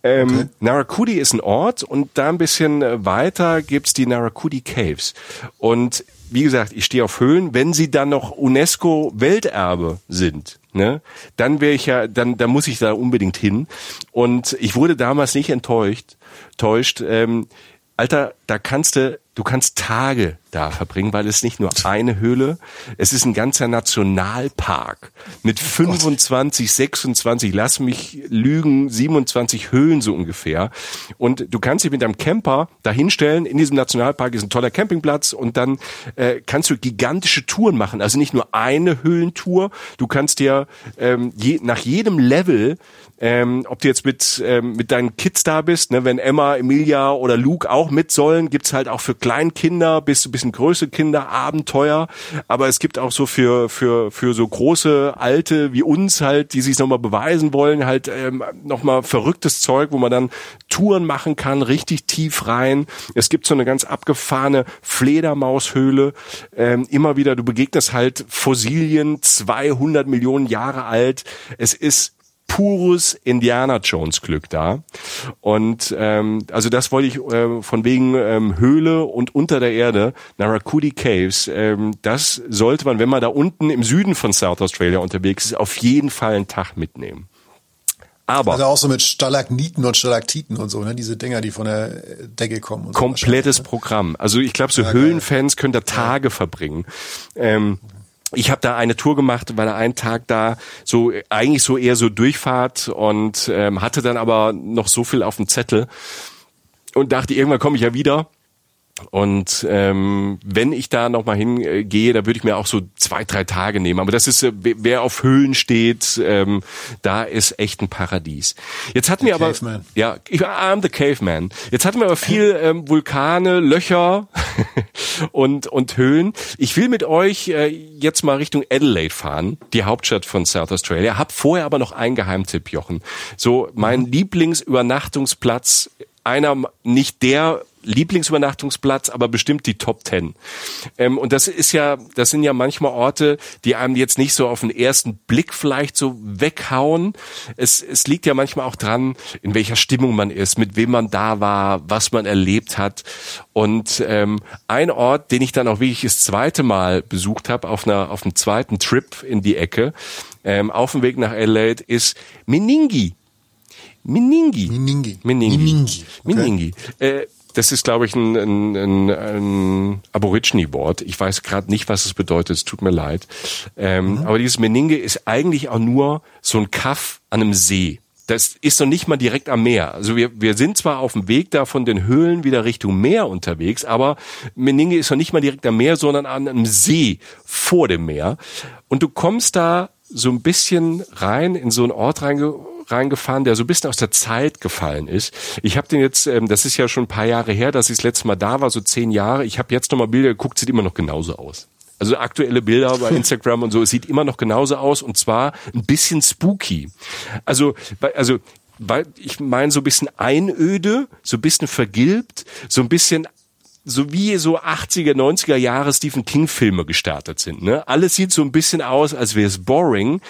Ähm, okay. Narakudi ist ein Ort und da ein bisschen äh, weiter gibt's die Narakudi Caves. Und wie gesagt, ich stehe auf Höhlen, wenn sie dann noch UNESCO Welterbe sind, ne, dann wäre ich ja, dann, dann muss ich da unbedingt hin. Und ich wurde damals nicht enttäuscht, täuscht. Ähm, Alter, da kannst du Du kannst Tage da verbringen, weil es nicht nur eine Höhle, es ist ein ganzer Nationalpark mit 25, 26, lass mich lügen, 27 Höhlen so ungefähr. Und du kannst dich mit deinem Camper dahinstellen. In diesem Nationalpark ist ein toller Campingplatz und dann äh, kannst du gigantische Touren machen. Also nicht nur eine Höhlentour. Du kannst dir ähm, je, nach jedem Level ähm, ob du jetzt mit, ähm, mit deinen Kids da bist, ne, wenn Emma, Emilia oder Luke auch mit sollen, gibt's halt auch für Kleinkinder bis ein bisschen größere Kinder Abenteuer. Aber es gibt auch so für, für, für so große Alte wie uns halt, die sich nochmal beweisen wollen, halt ähm, nochmal verrücktes Zeug, wo man dann Touren machen kann, richtig tief rein. Es gibt so eine ganz abgefahrene Fledermaushöhle. Ähm, immer wieder, du begegnest halt Fossilien, 200 Millionen Jahre alt. Es ist pures Indiana Jones Glück da. Und ähm, also das wollte ich äh, von wegen ähm, Höhle und unter der Erde, Narakudi Caves, ähm, das sollte man, wenn man da unten im Süden von South Australia unterwegs ist, auf jeden Fall einen Tag mitnehmen. Aber also auch so mit Stalagniten und Stalaktiten und so, ne? Diese Dinger, die von der Decke kommen. Und komplettes so Programm. Also ich glaube, so ja, Höhlenfans können da Tage ja. verbringen. Ähm, ich habe da eine Tour gemacht, war da einen Tag da, so eigentlich so eher so Durchfahrt und ähm, hatte dann aber noch so viel auf dem Zettel und dachte, irgendwann komme ich ja wieder. Und ähm, wenn ich da nochmal hingehe, da würde ich mir auch so zwei, drei Tage nehmen. Aber das ist, äh, wer auf Höhlen steht, ähm, da ist echt ein Paradies. Jetzt hatten wir aber, Caveman. ja, ich I'm the Caveman. Jetzt hatten wir aber viel ähm, Vulkane, Löcher und und Höhlen. Ich will mit euch äh, jetzt mal Richtung Adelaide fahren, die Hauptstadt von South Australia. Hab vorher aber noch einen Geheimtipp, Jochen. So mein Lieblingsübernachtungsplatz einer, nicht der Lieblingsübernachtungsplatz, aber bestimmt die Top Ten. Ähm, und das ist ja, das sind ja manchmal Orte, die einem jetzt nicht so auf den ersten Blick vielleicht so weghauen. Es, es liegt ja manchmal auch dran, in welcher Stimmung man ist, mit wem man da war, was man erlebt hat. Und ähm, ein Ort, den ich dann auch wirklich das zweite Mal besucht habe, auf einer, auf einem zweiten Trip in die Ecke, ähm, auf dem Weg nach Adelaide, ist Meningi. Meningi. Meningi. Meningi. Meningi. Okay. Meningi. Äh, das ist, glaube ich, ein, ein, ein, ein Aborigine-Wort. Ich weiß gerade nicht, was es bedeutet. Es tut mir leid. Ähm, Aber dieses Meninge ist eigentlich auch nur so ein Kaff an einem See. Das ist noch nicht mal direkt am Meer. Also wir, wir sind zwar auf dem Weg da von den Höhlen wieder Richtung Meer unterwegs, aber Meninge ist noch nicht mal direkt am Meer, sondern an einem See vor dem Meer. Und du kommst da so ein bisschen rein in so einen Ort reinge reingefahren, der so ein bisschen aus der Zeit gefallen ist. Ich habe den jetzt, ähm, das ist ja schon ein paar Jahre her, dass ich das letzte Mal da war, so zehn Jahre. Ich habe jetzt nochmal Bilder geguckt, sieht immer noch genauso aus. Also aktuelle Bilder bei Instagram und so, es sieht immer noch genauso aus und zwar ein bisschen spooky. Also, also weil ich meine so ein bisschen Einöde, so ein bisschen vergilbt, so ein bisschen so wie so 80er, 90er Jahre Stephen King Filme gestartet sind. Ne? Alles sieht so ein bisschen aus, als wäre es boring,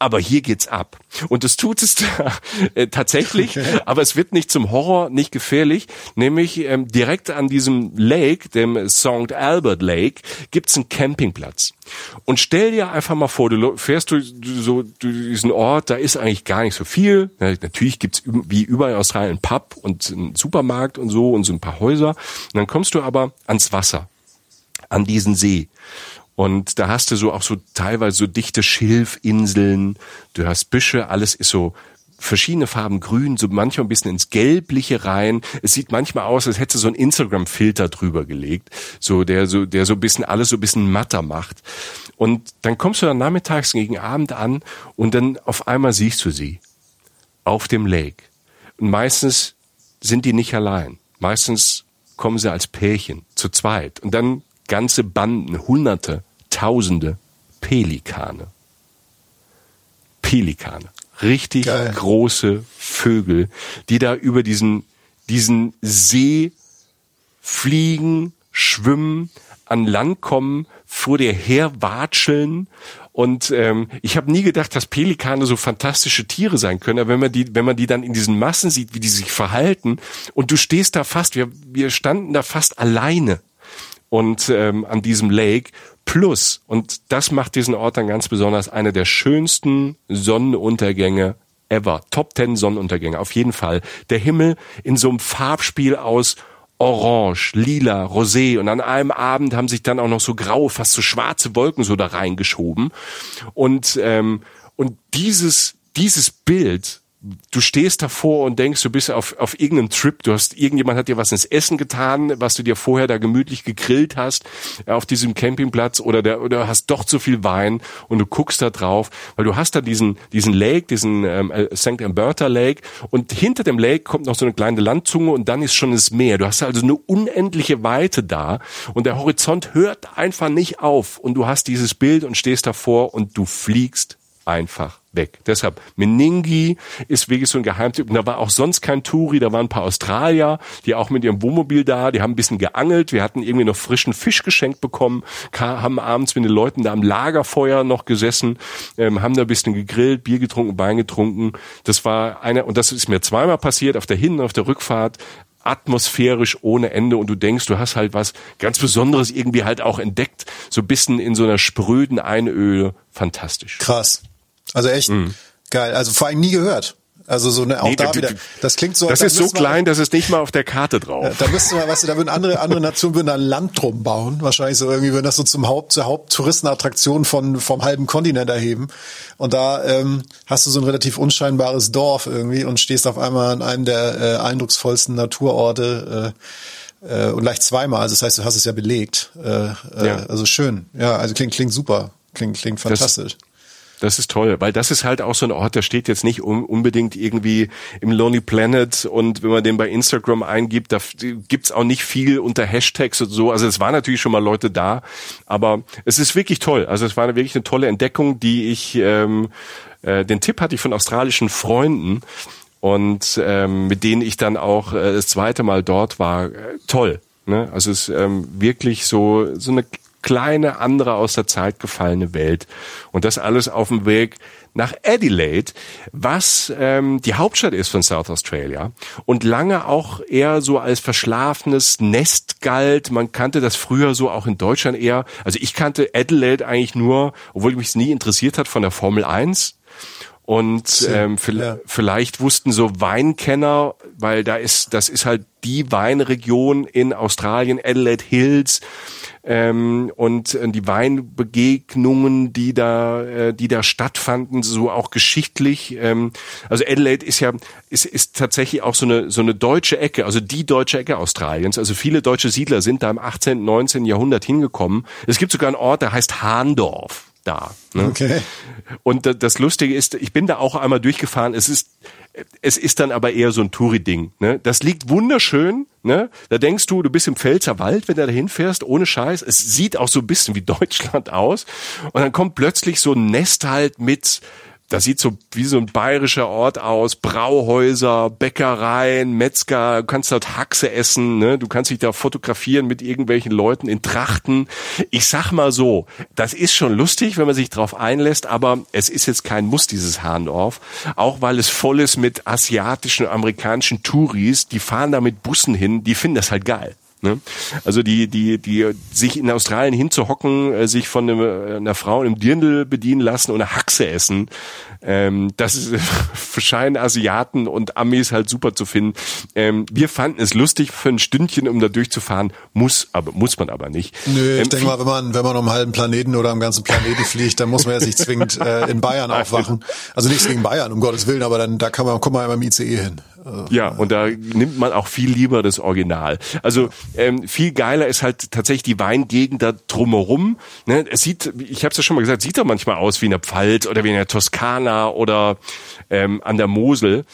aber hier geht's ab. Und das tut es äh, tatsächlich, aber es wird nicht zum Horror, nicht gefährlich. Nämlich ähm, direkt an diesem Lake, dem St. Albert Lake, gibt's einen Campingplatz. Und stell dir einfach mal vor, du fährst durch so durch diesen Ort, da ist eigentlich gar nicht so viel. Ja, natürlich gibt's wie überall in Australien einen Pub und einen Supermarkt und so und so ein paar Häuser. Und dann kommst du aber ans Wasser, an diesen See. Und da hast du so auch so teilweise so dichte Schilfinseln, du hast Büsche, alles ist so verschiedene Farben grün, so manchmal ein bisschen ins Gelbliche rein. Es sieht manchmal aus, als hätte so ein Instagram-Filter drüber gelegt, so der so, der so ein bisschen alles so ein bisschen matter macht. Und dann kommst du dann nachmittags gegen Abend an und dann auf einmal siehst du sie auf dem Lake. Und meistens sind die nicht allein. Meistens kommen sie als Pärchen, zu zweit. Und dann ganze Banden, Hunderte, Tausende Pelikane. Pelikane. Richtig Geil. große Vögel, die da über diesen, diesen See fliegen, schwimmen, an Land kommen, vor dir her watscheln. Und ähm, ich habe nie gedacht, dass Pelikane so fantastische Tiere sein können. Aber wenn man die, wenn man die dann in diesen Massen sieht, wie die sich verhalten, und du stehst da fast, wir, wir standen da fast alleine und ähm, an diesem Lake plus und das macht diesen Ort dann ganz besonders eine der schönsten Sonnenuntergänge ever. Top 10 Sonnenuntergänge auf jeden Fall. Der Himmel in so einem Farbspiel aus Orange, Lila, Rosé und an einem Abend haben sich dann auch noch so graue, fast so schwarze Wolken so da reingeschoben und ähm, und dieses dieses Bild du stehst davor und denkst, du bist auf, auf irgendeinem Trip, du hast, irgendjemand hat dir was ins Essen getan, was du dir vorher da gemütlich gegrillt hast, äh, auf diesem Campingplatz oder der, oder hast doch zu viel Wein und du guckst da drauf, weil du hast da diesen, diesen Lake, diesen ähm, äh, St. Alberta Lake und hinter dem Lake kommt noch so eine kleine Landzunge und dann ist schon das Meer. Du hast also eine unendliche Weite da und der Horizont hört einfach nicht auf und du hast dieses Bild und stehst davor und du fliegst einfach weg. Deshalb, Meningi ist wirklich so ein Geheimtipp. Und da war auch sonst kein Touri, da waren ein paar Australier, die auch mit ihrem Wohnmobil da, die haben ein bisschen geangelt, wir hatten irgendwie noch frischen Fisch geschenkt bekommen, haben abends mit den Leuten da am Lagerfeuer noch gesessen, ähm, haben da ein bisschen gegrillt, Bier getrunken, Wein getrunken. Das war einer, und das ist mir zweimal passiert, auf der Hin- und auf der Rückfahrt, atmosphärisch ohne Ende und du denkst, du hast halt was ganz Besonderes irgendwie halt auch entdeckt, so ein bisschen in so einer spröden Einöde, fantastisch. Krass. Also echt geil. Also vor allem nie gehört. Also so eine, auch Nee, da wieder. Das klingt so. Das da ist so klein, dass es nicht mal auf der Karte drauf. Da müsste man, weißt du, da würden andere, andere Nationen würden da ein Land drum bauen. Wahrscheinlich so irgendwie, würden das so zum Haupt, zur Haupttouristenattraktion von, vom halben Kontinent erheben. Und da, ähm, hast du so ein relativ unscheinbares Dorf irgendwie und stehst auf einmal an einem der äh, eindrucksvollsten Naturorte, Äh, und gleich zweimal, also das heißt, du hast es ja belegt. Äh, äh, ja. Also schön. Ja, also klingt, klingt super. Klingt, klingt fantastisch. Das das ist toll, weil das ist halt auch so ein Ort, der steht jetzt nicht unbedingt irgendwie im Lonely Planet und wenn man den bei Instagram eingibt, da gibt's auch nicht viel unter Hashtags und so. Also es waren natürlich schon mal Leute da, aber es ist wirklich toll. Also es war wirklich eine tolle Entdeckung, die ich, ähm, äh, den Tipp hatte ich von australischen Freunden und ähm, mit denen ich dann auch äh, das zweite Mal dort war. Äh, toll. Ne? Also es ist ähm, wirklich so, so eine kleine, andere aus der Zeit gefallene Welt. Und das alles auf dem Weg nach Adelaide, was ähm, die Hauptstadt ist von South Australia und lange auch eher so als verschlafenes Nest galt. Man kannte das früher so auch in Deutschland eher. Also ich kannte Adelaide eigentlich nur, obwohl mich es nie interessiert hat, von der Formel 1. Und ähm, ja. vielleicht wussten so Weinkenner, weil da ist, das ist halt die Weinregion in Australien, Adelaide Hills ähm, und äh, die Weinbegegnungen, die da, äh, die da stattfanden, so auch geschichtlich. Ähm, also Adelaide ist ja ist, ist tatsächlich auch so eine so eine deutsche Ecke, also die deutsche Ecke Australiens. Also viele deutsche Siedler sind da im 18., 19. Jahrhundert hingekommen. Es gibt sogar einen Ort, der heißt Hahndorf da. Ne? Okay. Und das Lustige ist, ich bin da auch einmal durchgefahren. Es ist es ist dann aber eher so ein Touri-Ding. Ne? Das liegt wunderschön. Ne? Da denkst du, du bist im Pfälzer Wald, wenn du da hinfährst, ohne Scheiß. Es sieht auch so ein bisschen wie Deutschland aus. Und dann kommt plötzlich so ein Nest halt mit das sieht so wie so ein bayerischer Ort aus. Brauhäuser, Bäckereien, Metzger, du kannst dort Haxe essen, ne? du kannst dich da fotografieren mit irgendwelchen Leuten in Trachten. Ich sag mal so, das ist schon lustig, wenn man sich drauf einlässt, aber es ist jetzt kein Muss, dieses Hahndorf. Auch weil es voll ist mit asiatischen, amerikanischen Touris, die fahren da mit Bussen hin, die finden das halt geil. Ne? Also die, die, die sich in Australien hinzuhocken, äh, sich von einem, äh, einer Frau im Dirndl bedienen lassen und eine Haxe essen, ähm, das ist, scheinen Asiaten und Amis halt super zu finden. Ähm, wir fanden es lustig für ein Stündchen, um da durchzufahren, muss, aber muss man aber nicht. Nö, ich ähm, denke mal, wenn man, wenn man um einen halben Planeten oder am ganzen Planeten fliegt, dann muss man ja nicht zwingend äh, in Bayern aufwachen. Also nichts gegen Bayern, um Gottes Willen, aber dann da kann man, kommt man ja im ICE hin. Ja, und da nimmt man auch viel lieber das Original. Also ähm, viel geiler ist halt tatsächlich die Weingegend da drumherum. Ne? Es sieht, ich habe es ja schon mal gesagt, sieht doch manchmal aus wie in der Pfalz oder wie in der Toskana oder ähm, an der Mosel.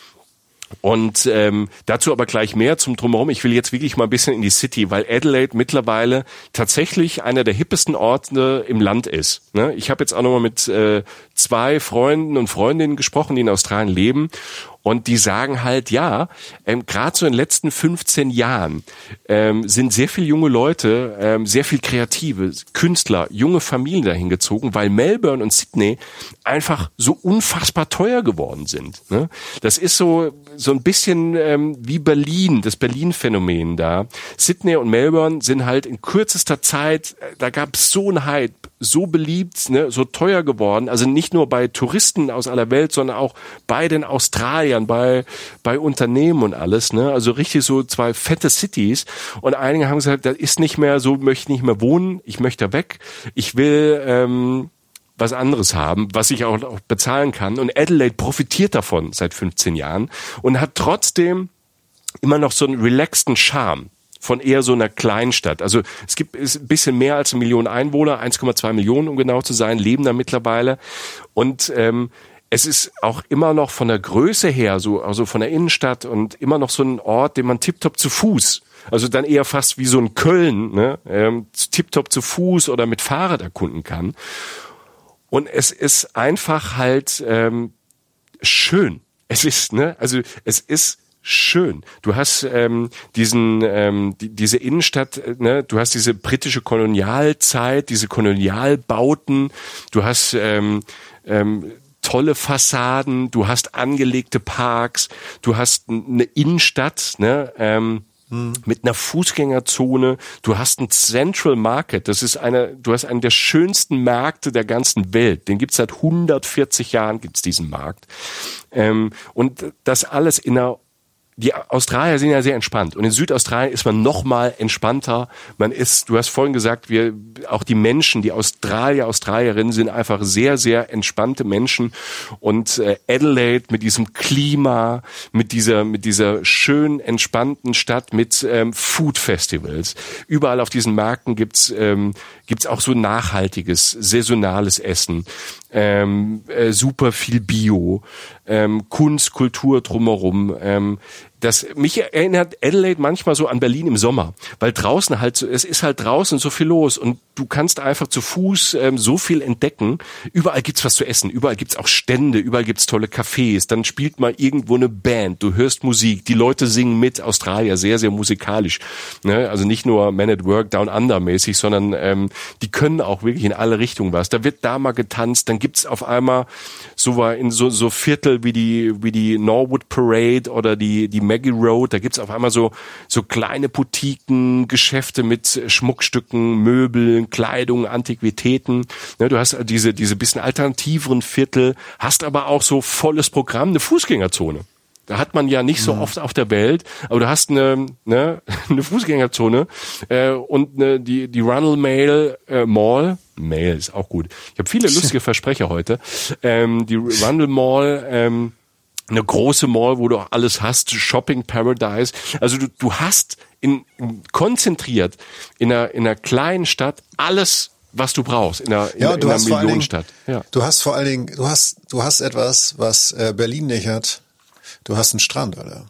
Und ähm, dazu aber gleich mehr zum Drumherum. Ich will jetzt wirklich mal ein bisschen in die City, weil Adelaide mittlerweile tatsächlich einer der hippesten Orte im Land ist. Ne? Ich habe jetzt auch nochmal mit äh, zwei Freunden und Freundinnen gesprochen, die in Australien leben. Und die sagen halt, ja, ähm, gerade so in den letzten 15 Jahren ähm, sind sehr viele junge Leute, ähm, sehr viel kreative Künstler, junge Familien dahin gezogen, weil Melbourne und Sydney einfach so unfassbar teuer geworden sind. Ne? Das ist so so ein bisschen ähm, wie Berlin, das Berlin-Phänomen da. Sydney und Melbourne sind halt in kürzester Zeit, äh, da gab es so einen Hype, so beliebt, ne, so teuer geworden. Also nicht nur bei Touristen aus aller Welt, sondern auch bei den Australiern, bei, bei Unternehmen und alles. Ne? Also richtig so zwei fette Cities. Und einige haben gesagt, das ist nicht mehr so, möchte nicht mehr wohnen, ich möchte weg. Ich will ähm, was anderes haben, was ich auch, auch bezahlen kann. Und Adelaide profitiert davon seit 15 Jahren und hat trotzdem immer noch so einen relaxten Charme von eher so einer Kleinstadt. Also es gibt ist ein bisschen mehr als eine Million Einwohner, 1,2 Millionen um genau zu sein, leben da mittlerweile. Und ähm, es ist auch immer noch von der Größe her, so also von der Innenstadt und immer noch so ein Ort, den man tiptop zu Fuß, also dann eher fast wie so ein Köln, ne, ähm, tiptop zu Fuß oder mit Fahrrad erkunden kann. Und es ist einfach halt ähm, schön. Es ist, ne, also es ist schön. Du hast ähm, diesen ähm, die, diese Innenstadt, äh, ne? Du hast diese britische Kolonialzeit, diese Kolonialbauten. Du hast ähm, ähm, tolle Fassaden. Du hast angelegte Parks. Du hast eine Innenstadt, ne? Ähm, hm. mit einer Fußgängerzone. Du hast ein Central Market. Das ist einer, du hast einen der schönsten Märkte der ganzen Welt. Den gibt's seit 140 Jahren, gibt's diesen Markt. Ähm, und das alles in einer die Australier sind ja sehr entspannt und in Südaustralien ist man noch mal entspannter. Man ist, du hast vorhin gesagt, wir auch die Menschen, die Australier, Australierinnen sind einfach sehr sehr entspannte Menschen und äh, Adelaide mit diesem Klima, mit dieser mit dieser schön entspannten Stadt mit ähm, Food Festivals. Überall auf diesen Märkten gibt's ähm, gibt's auch so nachhaltiges, saisonales Essen, ähm, äh, super viel Bio, ähm, Kunst, Kultur drumherum. Ähm, das mich erinnert Adelaide manchmal so an Berlin im Sommer, weil draußen halt so, es ist halt draußen so viel los und du kannst einfach zu Fuß ähm, so viel entdecken. Überall gibt's was zu essen, überall gibt's auch Stände, überall gibt's tolle Cafés. Dann spielt mal irgendwo eine Band, du hörst Musik, die Leute singen mit. Australier sehr sehr musikalisch, ne? also nicht nur Man at Work Down Under mäßig, sondern ähm, die können auch wirklich in alle Richtungen was. Da wird da mal getanzt, dann gibt's auf einmal so war in so so Viertel wie die wie die Norwood Parade oder die die Maggie Road, da gibt's auf einmal so, so kleine Boutiquen, Geschäfte mit Schmuckstücken, Möbeln, Kleidung, Antiquitäten. Ne, du hast diese, diese bisschen alternativeren Viertel, hast aber auch so volles Programm, eine Fußgängerzone. Da hat man ja nicht so mhm. oft auf der Welt, aber du hast eine, ne, eine Fußgängerzone äh, und eine, die, die Runnel Mail äh, Mall, Mail ist auch gut. Ich habe viele lustige Versprecher heute. Ähm, die Rundle Mall ähm, eine große Mall, wo du auch alles hast, Shopping Paradise. Also du, du hast in, in konzentriert in einer, in einer kleinen Stadt alles was du brauchst in einer, in, ja, in einer Millionenstadt. Ja. Du hast vor allen Dingen, du hast, du hast etwas, was äh, Berlin nicht hat. Du hast einen Strand, Alter.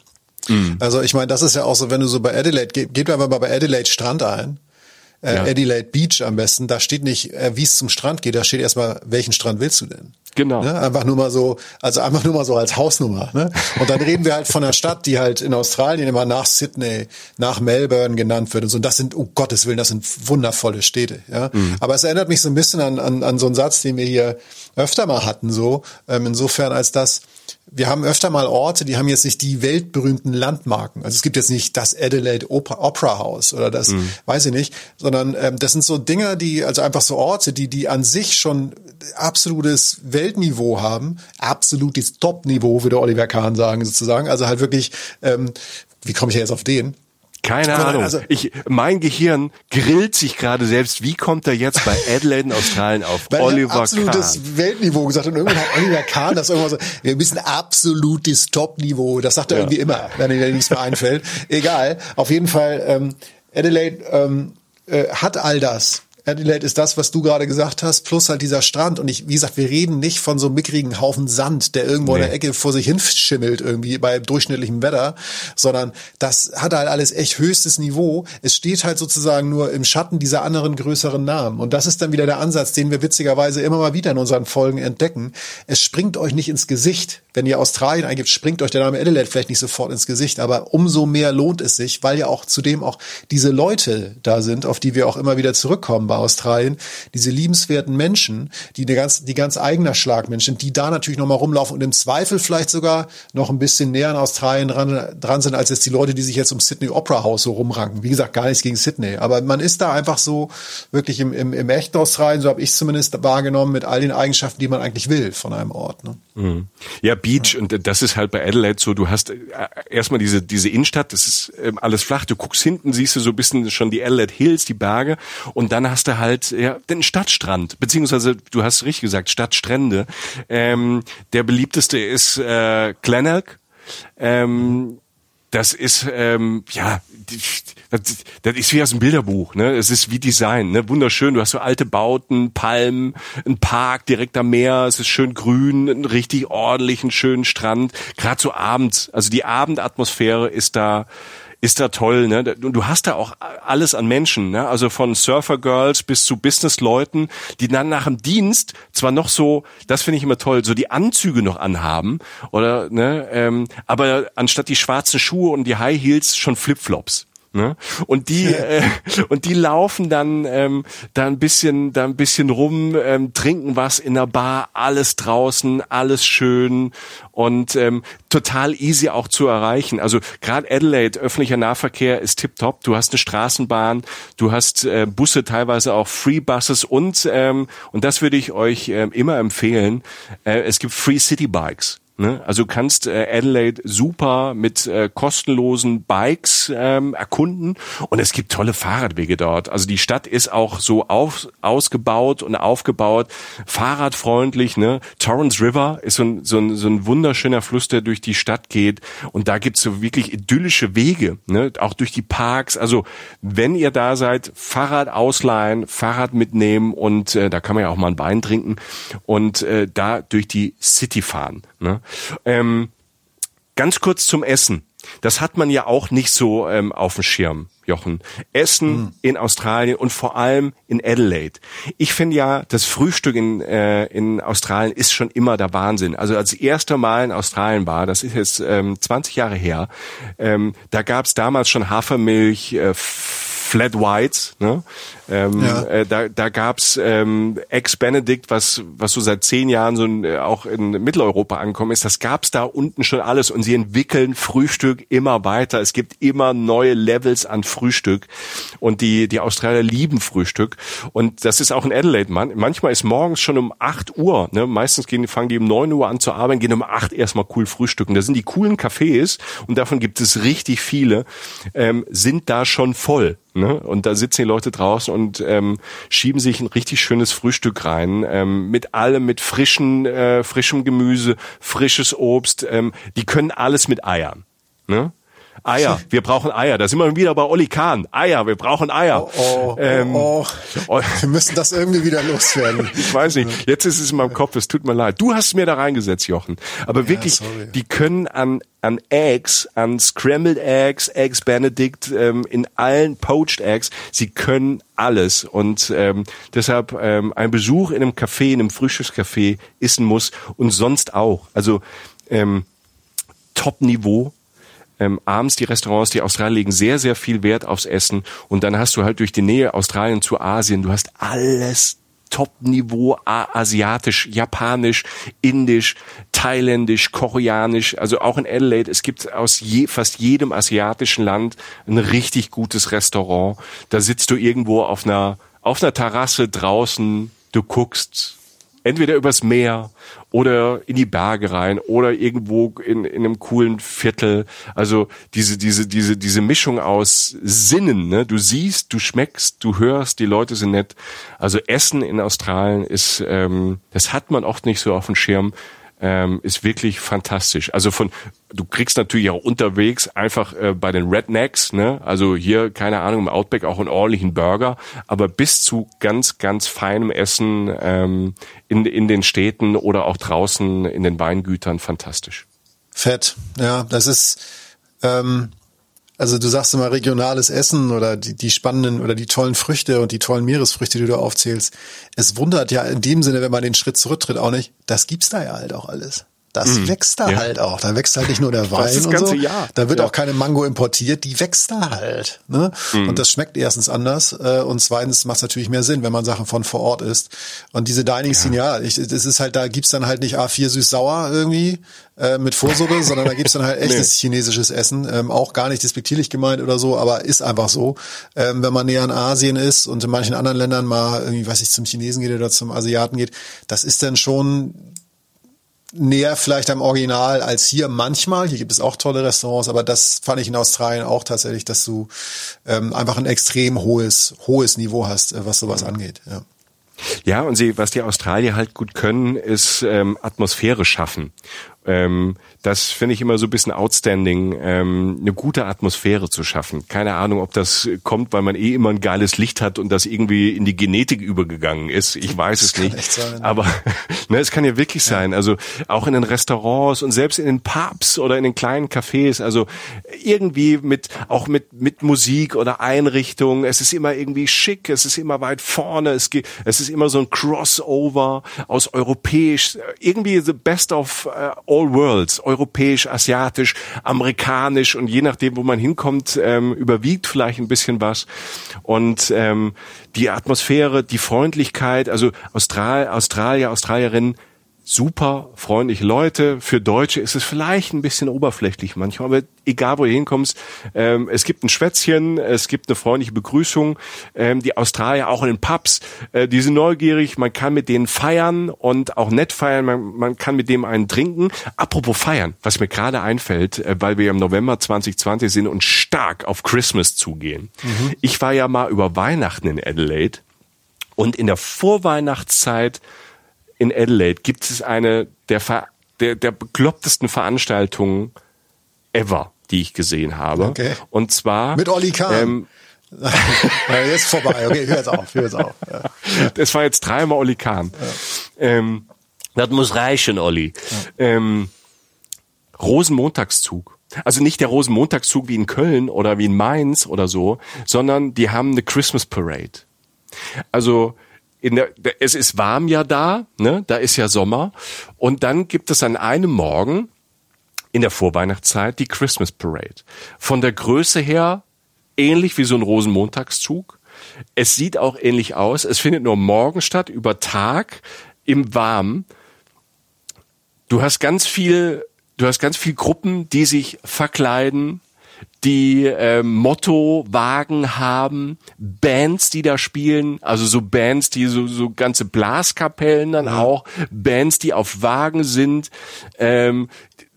Mhm. Also ich meine, das ist ja auch so, wenn du so bei Adelaide, geht, geht einfach mal bei Adelaide Strand ein. Äh, ja. Adelaide Beach am besten, da steht nicht, äh, wie es zum Strand geht, da steht erstmal, welchen Strand willst du denn? Genau. Ne? Einfach nur mal so, also einfach nur mal so als Hausnummer. Ne? Und dann reden wir halt von einer Stadt, die halt in Australien immer nach Sydney, nach Melbourne genannt wird und so. Und das sind, um Gottes Willen, das sind wundervolle Städte. Ja? Mhm. Aber es erinnert mich so ein bisschen an, an, an so einen Satz, den wir hier öfter mal hatten, so. Ähm, insofern als das, wir haben öfter mal Orte, die haben jetzt nicht die weltberühmten Landmarken. Also es gibt jetzt nicht das Adelaide Opera, Opera House oder das, mhm. weiß ich nicht, sondern ähm, das sind so Dinger, die, also einfach so Orte, die, die an sich schon absolutes Weltniveau haben, absolutes Top-Niveau, würde Oliver Kahn sagen, sozusagen. Also halt wirklich, ähm, wie komme ich jetzt auf den? Keine Ahnung. Also, ich, mein Gehirn grillt sich gerade selbst. Wie kommt er jetzt bei Adelaide in Australien auf Weil Oliver Kahn? absolutes Weltniveau gesagt und irgendwann hat Oliver Kahn das irgendwann so, wir müssen absolutes Top-Niveau. Das sagt er ja. irgendwie immer, wenn ihm nichts mehr einfällt. Egal. Auf jeden Fall, ähm, Adelaide ähm, äh, hat all das. Adelaide ist das, was du gerade gesagt hast, plus halt dieser Strand. Und ich, wie gesagt, wir reden nicht von so mickrigen Haufen Sand, der irgendwo nee. in der Ecke vor sich hin schimmelt irgendwie bei durchschnittlichem Wetter, sondern das hat halt alles echt höchstes Niveau. Es steht halt sozusagen nur im Schatten dieser anderen größeren Namen. Und das ist dann wieder der Ansatz, den wir witzigerweise immer mal wieder in unseren Folgen entdecken. Es springt euch nicht ins Gesicht. Wenn ihr Australien eingibt, springt euch der Name Adelaide vielleicht nicht sofort ins Gesicht, aber umso mehr lohnt es sich, weil ja auch zudem auch diese Leute da sind, auf die wir auch immer wieder zurückkommen bei Australien, diese liebenswerten Menschen, die eine ganz, die ganz eigener Schlagmensch sind, die da natürlich nochmal rumlaufen und im Zweifel vielleicht sogar noch ein bisschen näher an Australien dran, dran sind, als jetzt die Leute, die sich jetzt um Sydney Opera House so rumranken. Wie gesagt, gar nichts gegen Sydney, aber man ist da einfach so wirklich im, im, im echten Australien, so habe ich zumindest wahrgenommen, mit all den Eigenschaften, die man eigentlich will von einem Ort. Ne? Mhm. Ja, Beach, ja. und das ist halt bei Adelaide so, du hast äh, erstmal diese, diese Innenstadt, das ist ähm, alles flach, du guckst hinten, siehst du so ein bisschen schon die Adelaide Hills, die Berge, und dann hast du halt ja, den Stadtstrand, beziehungsweise du hast richtig gesagt, Stadtstrände. Ähm, der beliebteste ist äh, Glenelg. Ähm, das ist ähm, ja das, das ist wie aus dem Bilderbuch, ne? Es ist wie Design, ne? Wunderschön. Du hast so alte Bauten, Palmen, ein Park direkt am Meer. Es ist schön grün, einen richtig ordentlichen schönen Strand. Gerade so abends, also die Abendatmosphäre ist da ist da toll, ne? Du hast da auch alles an Menschen, ne? Also von Surfer Girls bis zu Businessleuten, die dann nach dem Dienst zwar noch so, das finde ich immer toll, so die Anzüge noch anhaben oder ne, ähm, aber anstatt die schwarzen Schuhe und die High Heels schon Flipflops. Ne? Und die äh, und die laufen dann ähm, da ein bisschen da ein bisschen rum, ähm, trinken was in der Bar, alles draußen, alles schön und ähm, total easy auch zu erreichen. Also gerade Adelaide öffentlicher Nahverkehr ist tipptopp. Du hast eine Straßenbahn, du hast äh, Busse, teilweise auch Free Buses und ähm, und das würde ich euch äh, immer empfehlen. Äh, es gibt Free City Bikes. Ne? Also du kannst äh, Adelaide super mit äh, kostenlosen Bikes ähm, erkunden und es gibt tolle Fahrradwege dort. Also die Stadt ist auch so auf, ausgebaut und aufgebaut, fahrradfreundlich. Ne? Torrance River ist so ein, so, ein, so ein wunderschöner Fluss, der durch die Stadt geht und da gibt's so wirklich idyllische Wege, ne? auch durch die Parks. Also wenn ihr da seid, Fahrrad ausleihen, Fahrrad mitnehmen und äh, da kann man ja auch mal ein Bein trinken und äh, da durch die City fahren. Ne? Ähm, ganz kurz zum Essen. Das hat man ja auch nicht so ähm, auf dem Schirm, Jochen. Essen mhm. in Australien und vor allem in Adelaide. Ich finde ja, das Frühstück in, äh, in Australien ist schon immer der Wahnsinn. Also als erster Mal in Australien war, das ist jetzt ähm, 20 Jahre her, ähm, da gab es damals schon Hafermilch, äh, Flat Whites, ne? Ähm, ja. äh, da da gab's ähm, Ex Benedict, was was so seit zehn Jahren so ein, äh, auch in Mitteleuropa angekommen ist. Das gab's da unten schon alles und sie entwickeln Frühstück immer weiter. Es gibt immer neue Levels an Frühstück und die die Australier lieben Frühstück und das ist auch in Adelaide. Man, manchmal ist morgens schon um acht Uhr. Ne? Meistens gehen fangen die um neun Uhr an zu arbeiten, gehen um acht erstmal cool frühstücken. Da sind die coolen Cafés und davon gibt es richtig viele, ähm, sind da schon voll. Ne? Und da sitzen die Leute draußen und ähm, schieben sich ein richtig schönes Frühstück rein, ähm, mit allem, mit frischen, äh, frischem Gemüse, frisches Obst. Ähm, die können alles mit Eiern. Ne? Eier, wir brauchen Eier. Da sind wir wieder bei Oli Kahn. Eier, wir brauchen Eier. Oh, oh, ähm, oh, oh. Wir müssen das irgendwie wieder loswerden. ich weiß nicht. Jetzt ist es in meinem Kopf. Es tut mir leid. Du hast mir da reingesetzt, Jochen. Aber ja, wirklich, sorry. die können an an Eggs, an Scrambled Eggs, Eggs Benedict, ähm, in allen Poached Eggs. Sie können alles und ähm, deshalb ähm, ein Besuch in einem Café, in einem Frühstückscafé ist ein Muss und sonst auch. Also ähm, Top-Niveau ähm, abends die Restaurants, die Australier legen sehr, sehr viel Wert aufs Essen und dann hast du halt durch die Nähe Australien zu Asien, du hast alles Top-Niveau, asiatisch, japanisch, indisch, thailändisch, koreanisch, also auch in Adelaide. Es gibt aus je, fast jedem asiatischen Land ein richtig gutes Restaurant. Da sitzt du irgendwo auf einer, auf einer Terrasse draußen, du guckst entweder übers Meer oder in die Berge rein oder irgendwo in, in einem coolen Viertel. Also diese, diese, diese, diese Mischung aus Sinnen, ne? Du siehst, du schmeckst, du hörst, die Leute sind nett. Also Essen in Australien ist, ähm, das hat man oft nicht so auf dem Schirm ähm, ist wirklich fantastisch. Also von, du kriegst natürlich auch unterwegs einfach äh, bei den Rednecks, ne, also hier, keine Ahnung, im Outback auch einen ordentlichen Burger, aber bis zu ganz, ganz feinem Essen ähm, in, in den Städten oder auch draußen in den Weingütern fantastisch. Fett, ja, das ist, ähm, also du sagst immer regionales Essen oder die, die spannenden oder die tollen Früchte und die tollen Meeresfrüchte, die du aufzählst. Es wundert ja in dem Sinne, wenn man den Schritt zurücktritt, auch nicht. Das gibt's da ja halt auch alles. Das mm, wächst da ja. halt auch. Da wächst halt nicht nur der Wein das und so. Jahr. Da wird ja. auch keine Mango importiert, die wächst da halt. Ne? Mm. Und das schmeckt erstens anders äh, und zweitens macht es natürlich mehr Sinn, wenn man Sachen von vor Ort isst. Und diese Dining Scene, ja, ich, das ist halt, da gibt's dann halt nicht A4 süß-sauer irgendwie äh, mit Vorsuppe, sondern da gibt's dann halt echtes nee. chinesisches Essen. Ähm, auch gar nicht despektierlich gemeint oder so, aber ist einfach so. Ähm, wenn man näher in Asien ist und in manchen anderen Ländern mal irgendwie, weiß ich, zum Chinesen geht oder zum Asiaten geht, das ist dann schon näher vielleicht am Original als hier manchmal. Hier gibt es auch tolle Restaurants, aber das fand ich in Australien auch tatsächlich, dass du ähm, einfach ein extrem hohes, hohes Niveau hast, äh, was sowas angeht. Ja. Ja, und sie, was die Australier halt gut können, ist ähm, Atmosphäre schaffen. Ähm, das finde ich immer so ein bisschen outstanding, ähm, eine gute Atmosphäre zu schaffen. Keine Ahnung, ob das kommt, weil man eh immer ein geiles Licht hat und das irgendwie in die Genetik übergegangen ist. Ich weiß es nicht. Sein, Aber ne, es kann ja wirklich sein. Also auch in den Restaurants und selbst in den Pubs oder in den kleinen Cafés. Also irgendwie mit auch mit mit Musik oder Einrichtung. Es ist immer irgendwie schick. Es ist immer weit vorne. Es geht. Es ist immer so ein Crossover aus europäisch. Irgendwie the best of uh, all worlds europäisch, asiatisch, amerikanisch und je nachdem, wo man hinkommt, ähm, überwiegt vielleicht ein bisschen was. Und ähm, die Atmosphäre, die Freundlichkeit, also Austral Australier, Australierinnen super freundliche Leute. Für Deutsche ist es vielleicht ein bisschen oberflächlich manchmal, aber egal wo du hinkommst, ähm, es gibt ein Schwätzchen, es gibt eine freundliche Begrüßung. Ähm, die Australier auch in den Pubs, äh, die sind neugierig, man kann mit denen feiern und auch nett feiern, man, man kann mit dem einen trinken. Apropos feiern, was mir gerade einfällt, äh, weil wir im November 2020 sind und stark auf Christmas zugehen. Mhm. Ich war ja mal über Weihnachten in Adelaide und in der Vorweihnachtszeit in Adelaide gibt es eine der, der, der beklopptesten Veranstaltungen ever, die ich gesehen habe. Okay. Und zwar mit Olli Kahn. Ähm, jetzt vorbei. Okay, hör jetzt auf, hör jetzt auf. Ja. Das war jetzt dreimal Olli Kahn. Ja. Ähm, das muss reichen, Olli. Ja. Ähm, Rosenmontagszug. Also nicht der Rosenmontagszug wie in Köln oder wie in Mainz oder so, sondern die haben eine Christmas Parade. Also der, es ist warm ja da, ne? Da ist ja Sommer. Und dann gibt es an einem Morgen in der Vorweihnachtszeit die Christmas Parade. Von der Größe her ähnlich wie so ein Rosenmontagszug. Es sieht auch ähnlich aus. Es findet nur morgen statt, über Tag, im Warmen. Du hast ganz viel, du hast ganz viel Gruppen, die sich verkleiden, die äh, Motto-Wagen haben, Bands, die da spielen, also so Bands, die so, so ganze Blaskapellen dann auch, Bands, die auf Wagen sind, ähm,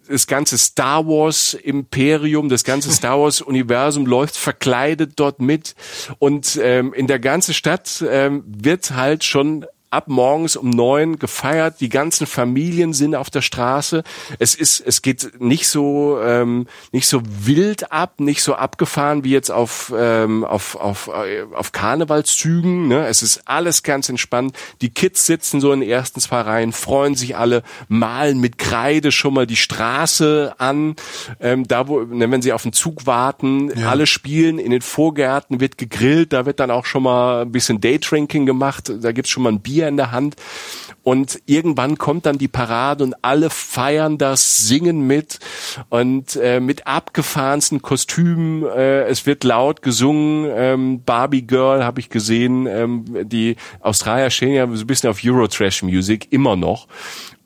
das ganze Star Wars Imperium, das ganze Star Wars Universum läuft verkleidet dort mit. Und ähm, in der ganzen Stadt ähm, wird halt schon ab morgens um neun gefeiert. Die ganzen Familien sind auf der Straße. Es ist, es geht nicht so, ähm, nicht so wild ab, nicht so abgefahren wie jetzt auf, ähm, auf, auf, äh, auf Karnevalszügen. Ne? Es ist alles ganz entspannt. Die Kids sitzen so in den ersten zwei Reihen, freuen sich alle, malen mit Kreide schon mal die Straße an. Ähm, da wo, ne, wenn sie auf den Zug warten, ja. alle spielen in den Vorgärten, wird gegrillt. Da wird dann auch schon mal ein bisschen Daydrinking gemacht. Da gibt's schon mal ein Bier Bier in der Hand. Und irgendwann kommt dann die Parade und alle feiern das, singen mit und äh, mit abgefahrensten Kostümen. Äh, es wird laut gesungen. Ähm, Barbie Girl habe ich gesehen. Ähm, die Australier stehen ja so ein bisschen auf Eurotrash Music immer noch.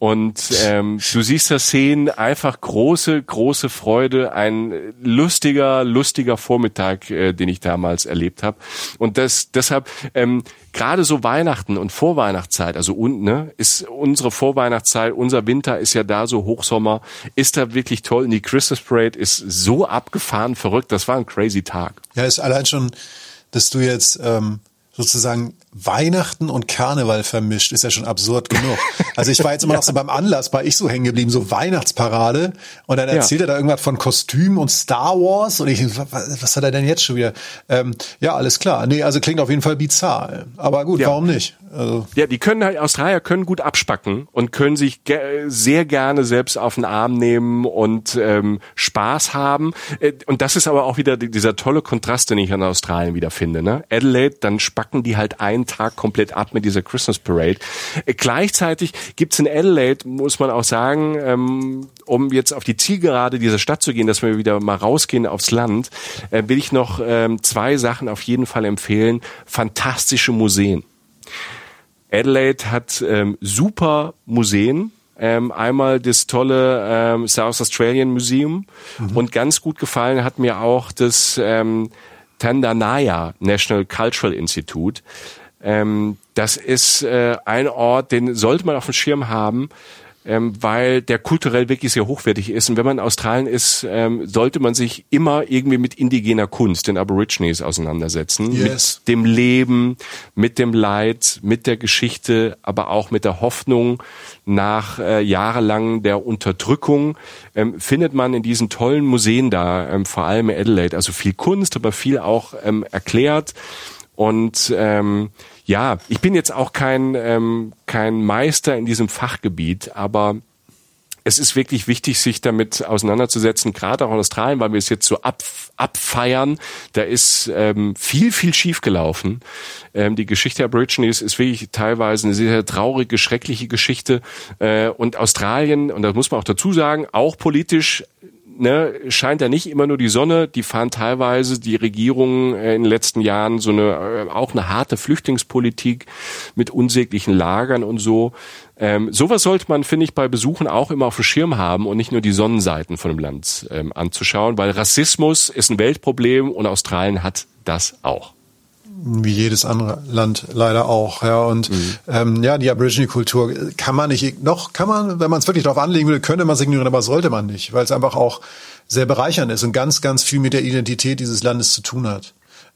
Und ähm, du siehst das Szenen, einfach große, große Freude, ein lustiger, lustiger Vormittag, äh, den ich damals erlebt habe. Und das deshalb ähm, gerade so Weihnachten und Vorweihnachtszeit, also und, ne, ist unsere Vorweihnachtszeit, unser Winter ist ja da so Hochsommer, ist da wirklich toll. Und die Christmas Parade ist so abgefahren, verrückt. Das war ein crazy Tag. Ja, ist allein schon, dass du jetzt ähm, sozusagen Weihnachten und Karneval vermischt, ist ja schon absurd genug. Also ich war jetzt immer noch so beim Anlass, war ich so hängen geblieben, so Weihnachtsparade und dann erzählt ja. er da irgendwas von Kostüm und Star Wars und ich, was, was hat er denn jetzt schon wieder? Ähm, ja, alles klar. Nee, also klingt auf jeden Fall bizarr. Aber gut, ja. warum nicht? Also. Ja, die können halt, Australier können gut abspacken und können sich ge sehr gerne selbst auf den Arm nehmen und ähm, Spaß haben. Äh, und das ist aber auch wieder dieser tolle Kontrast, den ich an Australien wieder finde. Ne? Adelaide, dann spacken die halt einen Tag komplett ab mit dieser Christmas Parade. Äh, gleichzeitig gibt's in Adelaide, muss man auch sagen, ähm, um jetzt auf die Zielgerade dieser Stadt zu gehen, dass wir wieder mal rausgehen aufs Land, äh, will ich noch ähm, zwei Sachen auf jeden Fall empfehlen. Fantastische Museen. Adelaide hat ähm, super Museen. Ähm, einmal das tolle ähm, South Australian Museum mhm. und ganz gut gefallen hat mir auch das ähm, Tandanaya National Cultural Institute. Ähm, das ist äh, ein Ort, den sollte man auf dem Schirm haben ähm, weil der kulturell wirklich sehr hochwertig ist. Und wenn man in Australien ist, ähm, sollte man sich immer irgendwie mit indigener Kunst, den Aborigines, auseinandersetzen. Yes. Mit dem Leben, mit dem Leid, mit der Geschichte, aber auch mit der Hoffnung nach äh, jahrelang der Unterdrückung, ähm, findet man in diesen tollen Museen da, ähm, vor allem in Adelaide, also viel Kunst, aber viel auch ähm, erklärt. Und ähm, ja, ich bin jetzt auch kein, ähm, kein Meister in diesem Fachgebiet, aber es ist wirklich wichtig, sich damit auseinanderzusetzen, gerade auch in Australien, weil wir es jetzt so ab, abfeiern. Da ist ähm, viel, viel schiefgelaufen. Ähm, die Geschichte der Aborigines ist wirklich teilweise eine sehr traurige, schreckliche Geschichte. Äh, und Australien, und das muss man auch dazu sagen, auch politisch ne, scheint da nicht immer nur die Sonne, die fahren teilweise die Regierungen äh, in den letzten Jahren so eine, äh, auch eine harte Flüchtlingspolitik mit unsäglichen Lagern und so. Ähm, sowas sollte man, finde ich, bei Besuchen auch immer auf dem Schirm haben und nicht nur die Sonnenseiten von dem Land ähm, anzuschauen, weil Rassismus ist ein Weltproblem und Australien hat das auch wie jedes andere Land leider auch. Ja und mhm. ähm, ja, die Aborigine-Kultur kann man nicht noch kann man, wenn man es wirklich darauf anlegen würde, könnte man es ignorieren, aber sollte man nicht, weil es einfach auch sehr bereichernd ist und ganz ganz viel mit der Identität dieses Landes zu tun hat.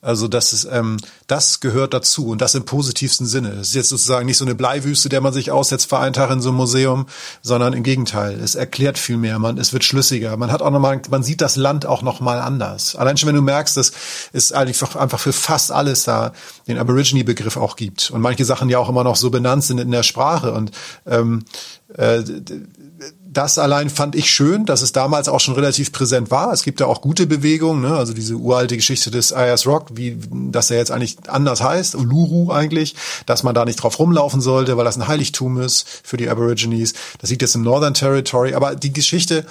Also das ist, ähm, das gehört dazu und das im positivsten Sinne. Es ist jetzt sozusagen nicht so eine Bleiwüste, der man sich aussetzt für einen Tag in so einem Museum, sondern im Gegenteil. Es erklärt viel mehr, man, es wird schlüssiger. Man hat auch nochmal, man sieht das Land auch nochmal anders. Allein schon, wenn du merkst, dass es einfach, einfach für fast alles da den Aborigine-Begriff auch gibt und manche Sachen ja auch immer noch so benannt sind in der Sprache und ähm, äh, das allein fand ich schön, dass es damals auch schon relativ präsent war. Es gibt ja auch gute Bewegungen, ne? also diese uralte Geschichte des Ayers Rock, wie dass er jetzt eigentlich anders heißt, Uluru eigentlich, dass man da nicht drauf rumlaufen sollte, weil das ein Heiligtum ist für die Aborigines. Das liegt jetzt im Northern Territory, aber die Geschichte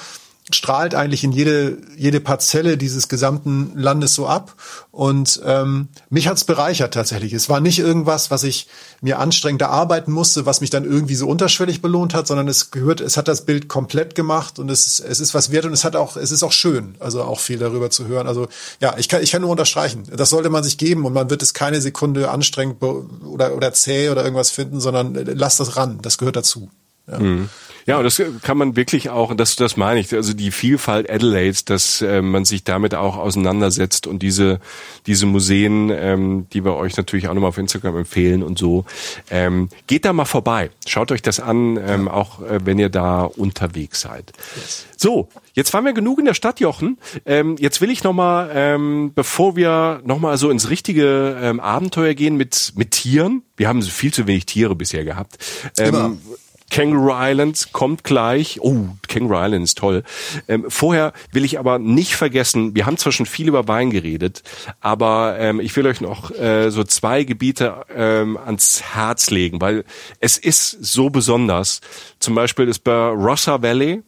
strahlt eigentlich in jede, jede Parzelle dieses gesamten Landes so ab. Und ähm, mich hat's bereichert tatsächlich. Es war nicht irgendwas, was ich mir anstrengend erarbeiten musste, was mich dann irgendwie so unterschwellig belohnt hat, sondern es gehört, es hat das Bild komplett gemacht und es, es ist was wert und es hat auch, es ist auch schön, also auch viel darüber zu hören. Also ja, ich kann, ich kann nur unterstreichen. Das sollte man sich geben und man wird es keine Sekunde anstrengend oder, oder zäh oder irgendwas finden, sondern lass das ran. Das gehört dazu. Ja. Mhm. Ja, und das kann man wirklich auch, das, das meine ich, also die Vielfalt Adelaides, dass äh, man sich damit auch auseinandersetzt und diese, diese Museen, ähm, die wir euch natürlich auch nochmal auf Instagram empfehlen und so, ähm, geht da mal vorbei. Schaut euch das an, ähm, auch äh, wenn ihr da unterwegs seid. Yes. So, jetzt waren wir genug in der Stadt, Jochen. Ähm, jetzt will ich nochmal, ähm, bevor wir nochmal so ins richtige ähm, Abenteuer gehen mit, mit Tieren, wir haben viel zu wenig Tiere bisher gehabt. Ähm, Kangaroo Island kommt gleich. Oh, Kangaroo Island ist toll. Ähm, vorher will ich aber nicht vergessen, wir haben zwar schon viel über Wein geredet, aber ähm, ich will euch noch äh, so zwei Gebiete ähm, ans Herz legen, weil es ist so besonders. Zum Beispiel ist bei Rossa Valley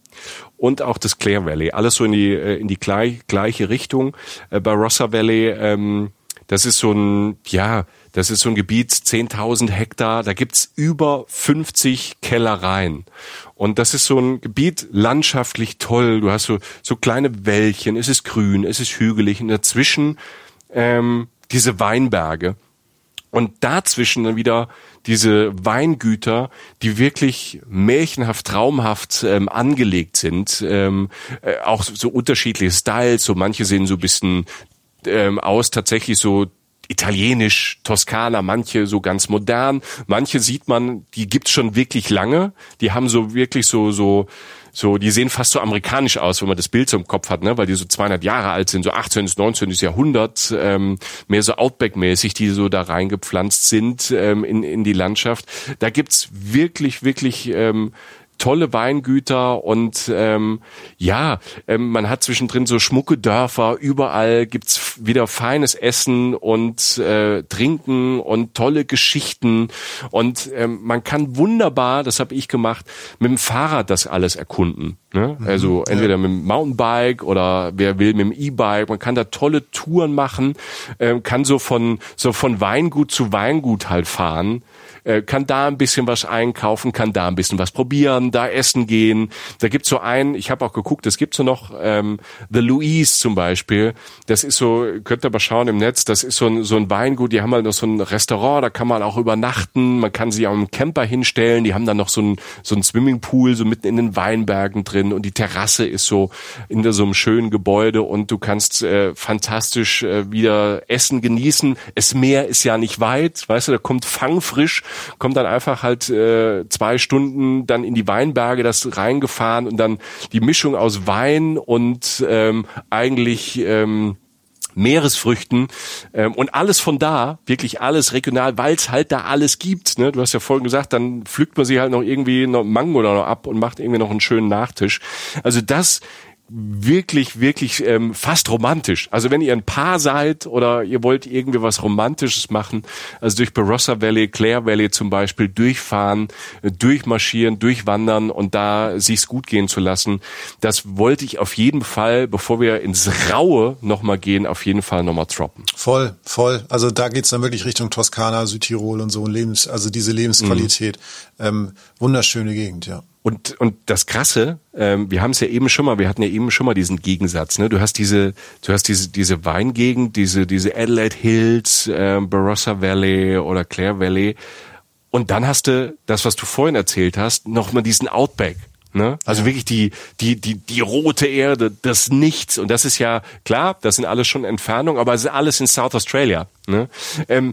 und auch das Clare Valley, alles so in die äh, in die gleich, gleiche Richtung. Äh, bei Rossa Valley, ähm, das ist so ein ja das ist so ein Gebiet, 10.000 Hektar, da gibt's über 50 Kellereien. Und das ist so ein Gebiet landschaftlich toll. Du hast so, so kleine Wäldchen, es ist grün, es ist hügelig und dazwischen ähm, diese Weinberge. Und dazwischen dann wieder diese Weingüter, die wirklich märchenhaft, traumhaft ähm, angelegt sind. Ähm, äh, auch so unterschiedliche Styles. So manche sehen so bisschen ähm, aus, tatsächlich so italienisch, Toskana, manche so ganz modern, manche sieht man, die gibt's schon wirklich lange, die haben so wirklich so so so, die sehen fast so amerikanisch aus, wenn man das Bild so im Kopf hat, ne? weil die so 200 Jahre alt sind, so 18. bis 19. Jahrhundert, ähm, mehr so Outback-mäßig, die so da reingepflanzt sind ähm, in, in die Landschaft. Da gibt's wirklich, wirklich ähm, tolle Weingüter und ähm, ja, ähm, man hat zwischendrin so schmucke Dörfer, überall gibt's wieder feines Essen und äh, Trinken und tolle Geschichten und ähm, man kann wunderbar, das habe ich gemacht, mit dem Fahrrad das alles erkunden. Ne? Mhm, also entweder ja. mit dem Mountainbike oder wer will mit dem E-Bike. Man kann da tolle Touren machen, äh, kann so von so von Weingut zu Weingut halt fahren äh, kann da ein bisschen was einkaufen, kann da ein bisschen was probieren, da essen gehen. Da gibt's so einen, ich habe auch geguckt, es gibt so noch ähm, The Louise zum Beispiel. Das ist so, könnt ihr mal schauen im Netz, das ist so ein, so ein Weingut, die haben halt noch so ein Restaurant, da kann man auch übernachten, man kann sich auch im Camper hinstellen, die haben dann noch so ein, so ein Swimmingpool so mitten in den Weinbergen drin und die Terrasse ist so in so einem schönen Gebäude und du kannst äh, fantastisch äh, wieder Essen genießen. Es Meer ist ja nicht weit, weißt du, da kommt fangfrisch kommt dann einfach halt äh, zwei Stunden dann in die Weinberge das reingefahren und dann die Mischung aus Wein und ähm, eigentlich ähm, Meeresfrüchten ähm, und alles von da, wirklich alles regional, weil es halt da alles gibt. Ne? Du hast ja vorhin gesagt, dann pflückt man sich halt noch irgendwie noch Mango oder noch ab und macht irgendwie noch einen schönen Nachtisch. Also das wirklich, wirklich ähm, fast romantisch. Also wenn ihr ein Paar seid oder ihr wollt irgendwie was Romantisches machen, also durch Barossa Valley, Clare Valley zum Beispiel, durchfahren, äh, durchmarschieren, durchwandern und da sich's gut gehen zu lassen, das wollte ich auf jeden Fall, bevor wir ins Raue nochmal gehen, auf jeden Fall nochmal droppen. Voll, voll. Also da geht's dann wirklich Richtung Toskana, Südtirol und so, Lebens, also diese Lebensqualität. Mhm. Ähm, wunderschöne Gegend, ja. Und, und das Krasse, ähm, wir haben es ja eben schon mal, wir hatten ja eben schon mal diesen Gegensatz, ne? Du hast diese, du hast diese, diese Weingegend, diese, diese Adelaide Hills, ähm, Barossa Valley oder Clare Valley. Und dann hast du das, was du vorhin erzählt hast, nochmal diesen Outback. Ne? Also ja. wirklich die, die, die, die rote Erde, das Nichts. Und das ist ja, klar, das sind alles schon Entfernungen, aber es ist alles in South Australia. Ne? Ähm,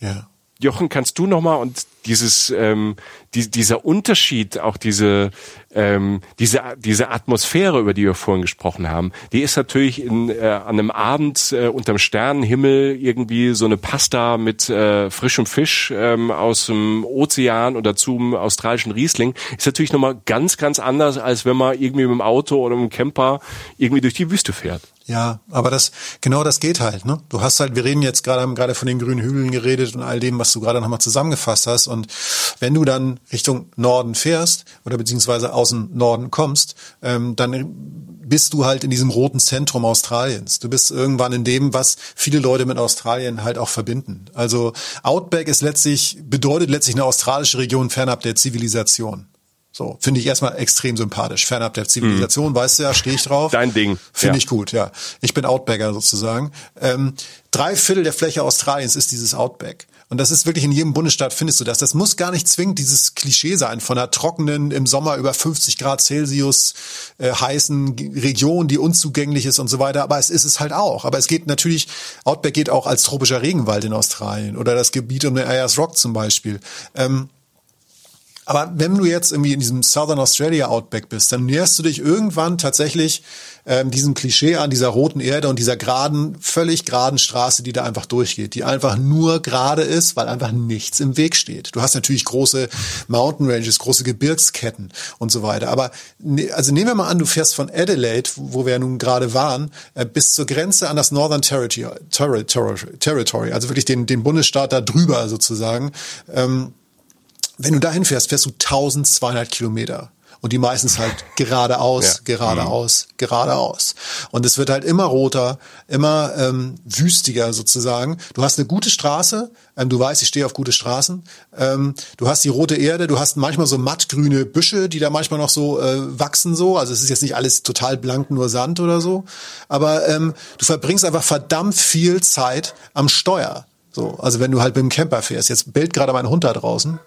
ja. Jochen, kannst du nochmal und dieses, ähm, die, dieser Unterschied, auch diese, ähm, diese, diese Atmosphäre, über die wir vorhin gesprochen haben, die ist natürlich in, äh, an einem Abend äh, unterm Sternenhimmel irgendwie so eine Pasta mit äh, frischem Fisch ähm, aus dem Ozean oder zum australischen Riesling, ist natürlich nochmal ganz, ganz anders, als wenn man irgendwie mit dem Auto oder mit dem Camper irgendwie durch die Wüste fährt. Ja, aber das genau das geht halt. Ne? Du hast halt, wir reden jetzt gerade, haben gerade von den grünen Hügeln geredet und all dem, was du gerade nochmal zusammengefasst hast. Und wenn du dann Richtung Norden fährst oder beziehungsweise aus dem Norden kommst, ähm, dann bist du halt in diesem roten Zentrum Australiens. Du bist irgendwann in dem, was viele Leute mit Australien halt auch verbinden. Also Outback ist letztlich, bedeutet letztlich eine australische Region fernab der Zivilisation. So, finde ich erstmal extrem sympathisch. Fernab der Zivilisation, mhm. weißt du ja, stehe ich drauf. Dein Ding. Finde ja. ich gut, ja. Ich bin Outbacker sozusagen. Ähm, drei Viertel der Fläche Australiens ist dieses Outback. Und das ist wirklich in jedem Bundesstaat findest du das. Das muss gar nicht zwingend dieses Klischee sein von einer trockenen, im Sommer über 50 Grad Celsius äh, heißen Region, die unzugänglich ist und so weiter. Aber es ist es halt auch. Aber es geht natürlich, Outback geht auch als tropischer Regenwald in Australien oder das Gebiet um den Ayers Rock zum Beispiel. Ähm, aber wenn du jetzt irgendwie in diesem Southern Australia Outback bist, dann näherst du dich irgendwann tatsächlich ähm, diesem Klischee an dieser roten Erde und dieser geraden, völlig geraden Straße, die da einfach durchgeht, die einfach nur gerade ist, weil einfach nichts im Weg steht. Du hast natürlich große Mountain Ranges, große Gebirgsketten und so weiter. Aber ne, also nehmen wir mal an, du fährst von Adelaide, wo wir ja nun gerade waren, äh, bis zur Grenze an das Northern Territory, Territory also wirklich den, den Bundesstaat da drüber sozusagen. Ähm, wenn du dahin fährst, fährst du 1200 Kilometer. Und die meistens halt geradeaus, ja. geradeaus, mhm. geradeaus. Und es wird halt immer roter, immer ähm, wüstiger sozusagen. Du hast eine gute Straße, ähm, du weißt, ich stehe auf gute Straßen. Ähm, du hast die rote Erde, du hast manchmal so mattgrüne Büsche, die da manchmal noch so äh, wachsen so. Also es ist jetzt nicht alles total blank, nur Sand oder so. Aber ähm, du verbringst einfach verdammt viel Zeit am Steuer. So, also wenn du halt mit dem Camper fährst. Jetzt bellt gerade mein Hund da draußen.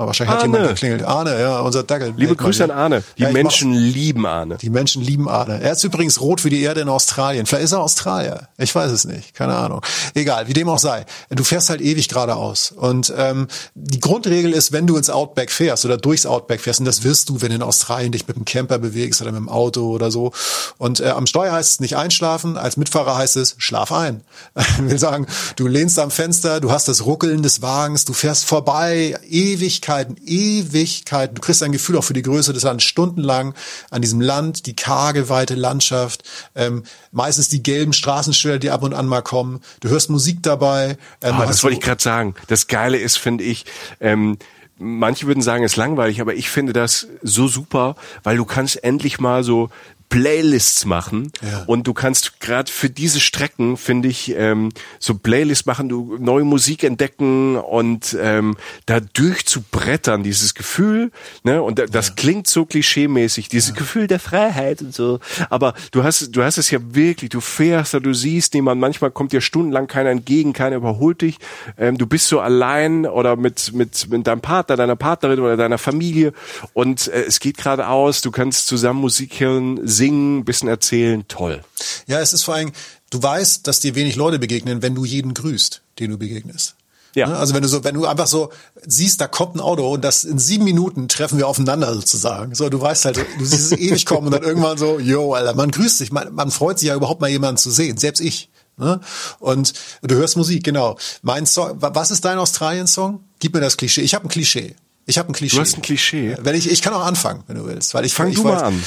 Aber wahrscheinlich Arne. hat jemand geklingelt. Arne, ja, unser Dackel. Liebe Grüße an Arne. Die ja, Menschen lieben Arne. Die Menschen lieben Arne. Er ist übrigens rot wie die Erde in Australien. Vielleicht ist er Australier. Ich weiß es nicht. Keine Ahnung. Egal, wie dem auch sei. Du fährst halt ewig geradeaus. Und ähm, die Grundregel ist, wenn du ins Outback fährst oder durchs Outback fährst, und das wirst du, wenn du in Australien dich mit dem Camper bewegst oder mit dem Auto oder so. Und äh, am Steuer heißt es nicht einschlafen. Als Mitfahrer heißt es, schlaf ein. Ich will sagen, du lehnst am Fenster, du hast das Ruckeln des Wagens, du fährst vorbei, Ewigkeiten, Ewigkeiten Ewigkeiten. Du kriegst ein Gefühl auch für die Größe des Landes stundenlang an diesem Land, die karge, weite Landschaft, ähm, meistens die gelben Straßenschilder, die ab und an mal kommen. Du hörst Musik dabei. Ähm, oh, das wollte ich gerade sagen. Das Geile ist, finde ich, ähm, manche würden sagen, es ist langweilig, aber ich finde das so super, weil du kannst endlich mal so Playlists machen. Ja. und du kannst gerade für diese Strecken finde ich ähm, so Playlists machen, du neue Musik entdecken und ähm, da durchzubrettern dieses Gefühl, ne? Und das ja. klingt so klischeemäßig, dieses ja. Gefühl der Freiheit und so, aber du hast du hast es ja wirklich, du fährst da, du siehst niemand, manchmal kommt dir stundenlang keiner entgegen, keiner überholt dich, ähm, du bist so allein oder mit mit mit deinem Partner, deiner Partnerin oder deiner Familie. Und äh, es geht gerade aus, du kannst zusammen Musik hören singen, bisschen erzählen, toll. Ja, es ist vor allem, du weißt, dass dir wenig Leute begegnen, wenn du jeden grüßt, den du begegnest. Ja. Ne? Also wenn du so, wenn du einfach so siehst, da kommt ein Auto und das in sieben Minuten treffen wir aufeinander sozusagen. So, du weißt halt, du siehst es ewig kommen und dann irgendwann so, yo, Alter, man grüßt sich, man, man freut sich ja überhaupt mal jemanden zu sehen, selbst ich. Ne? Und du hörst Musik, genau. Mein Song, was ist dein Australien-Song? Gib mir das Klischee. Ich habe ein Klischee. Ich habe ein Klischee. Du hast ein Klischee. Wenn ich, ich kann auch anfangen, wenn du willst, weil ich Fang ich du mal an.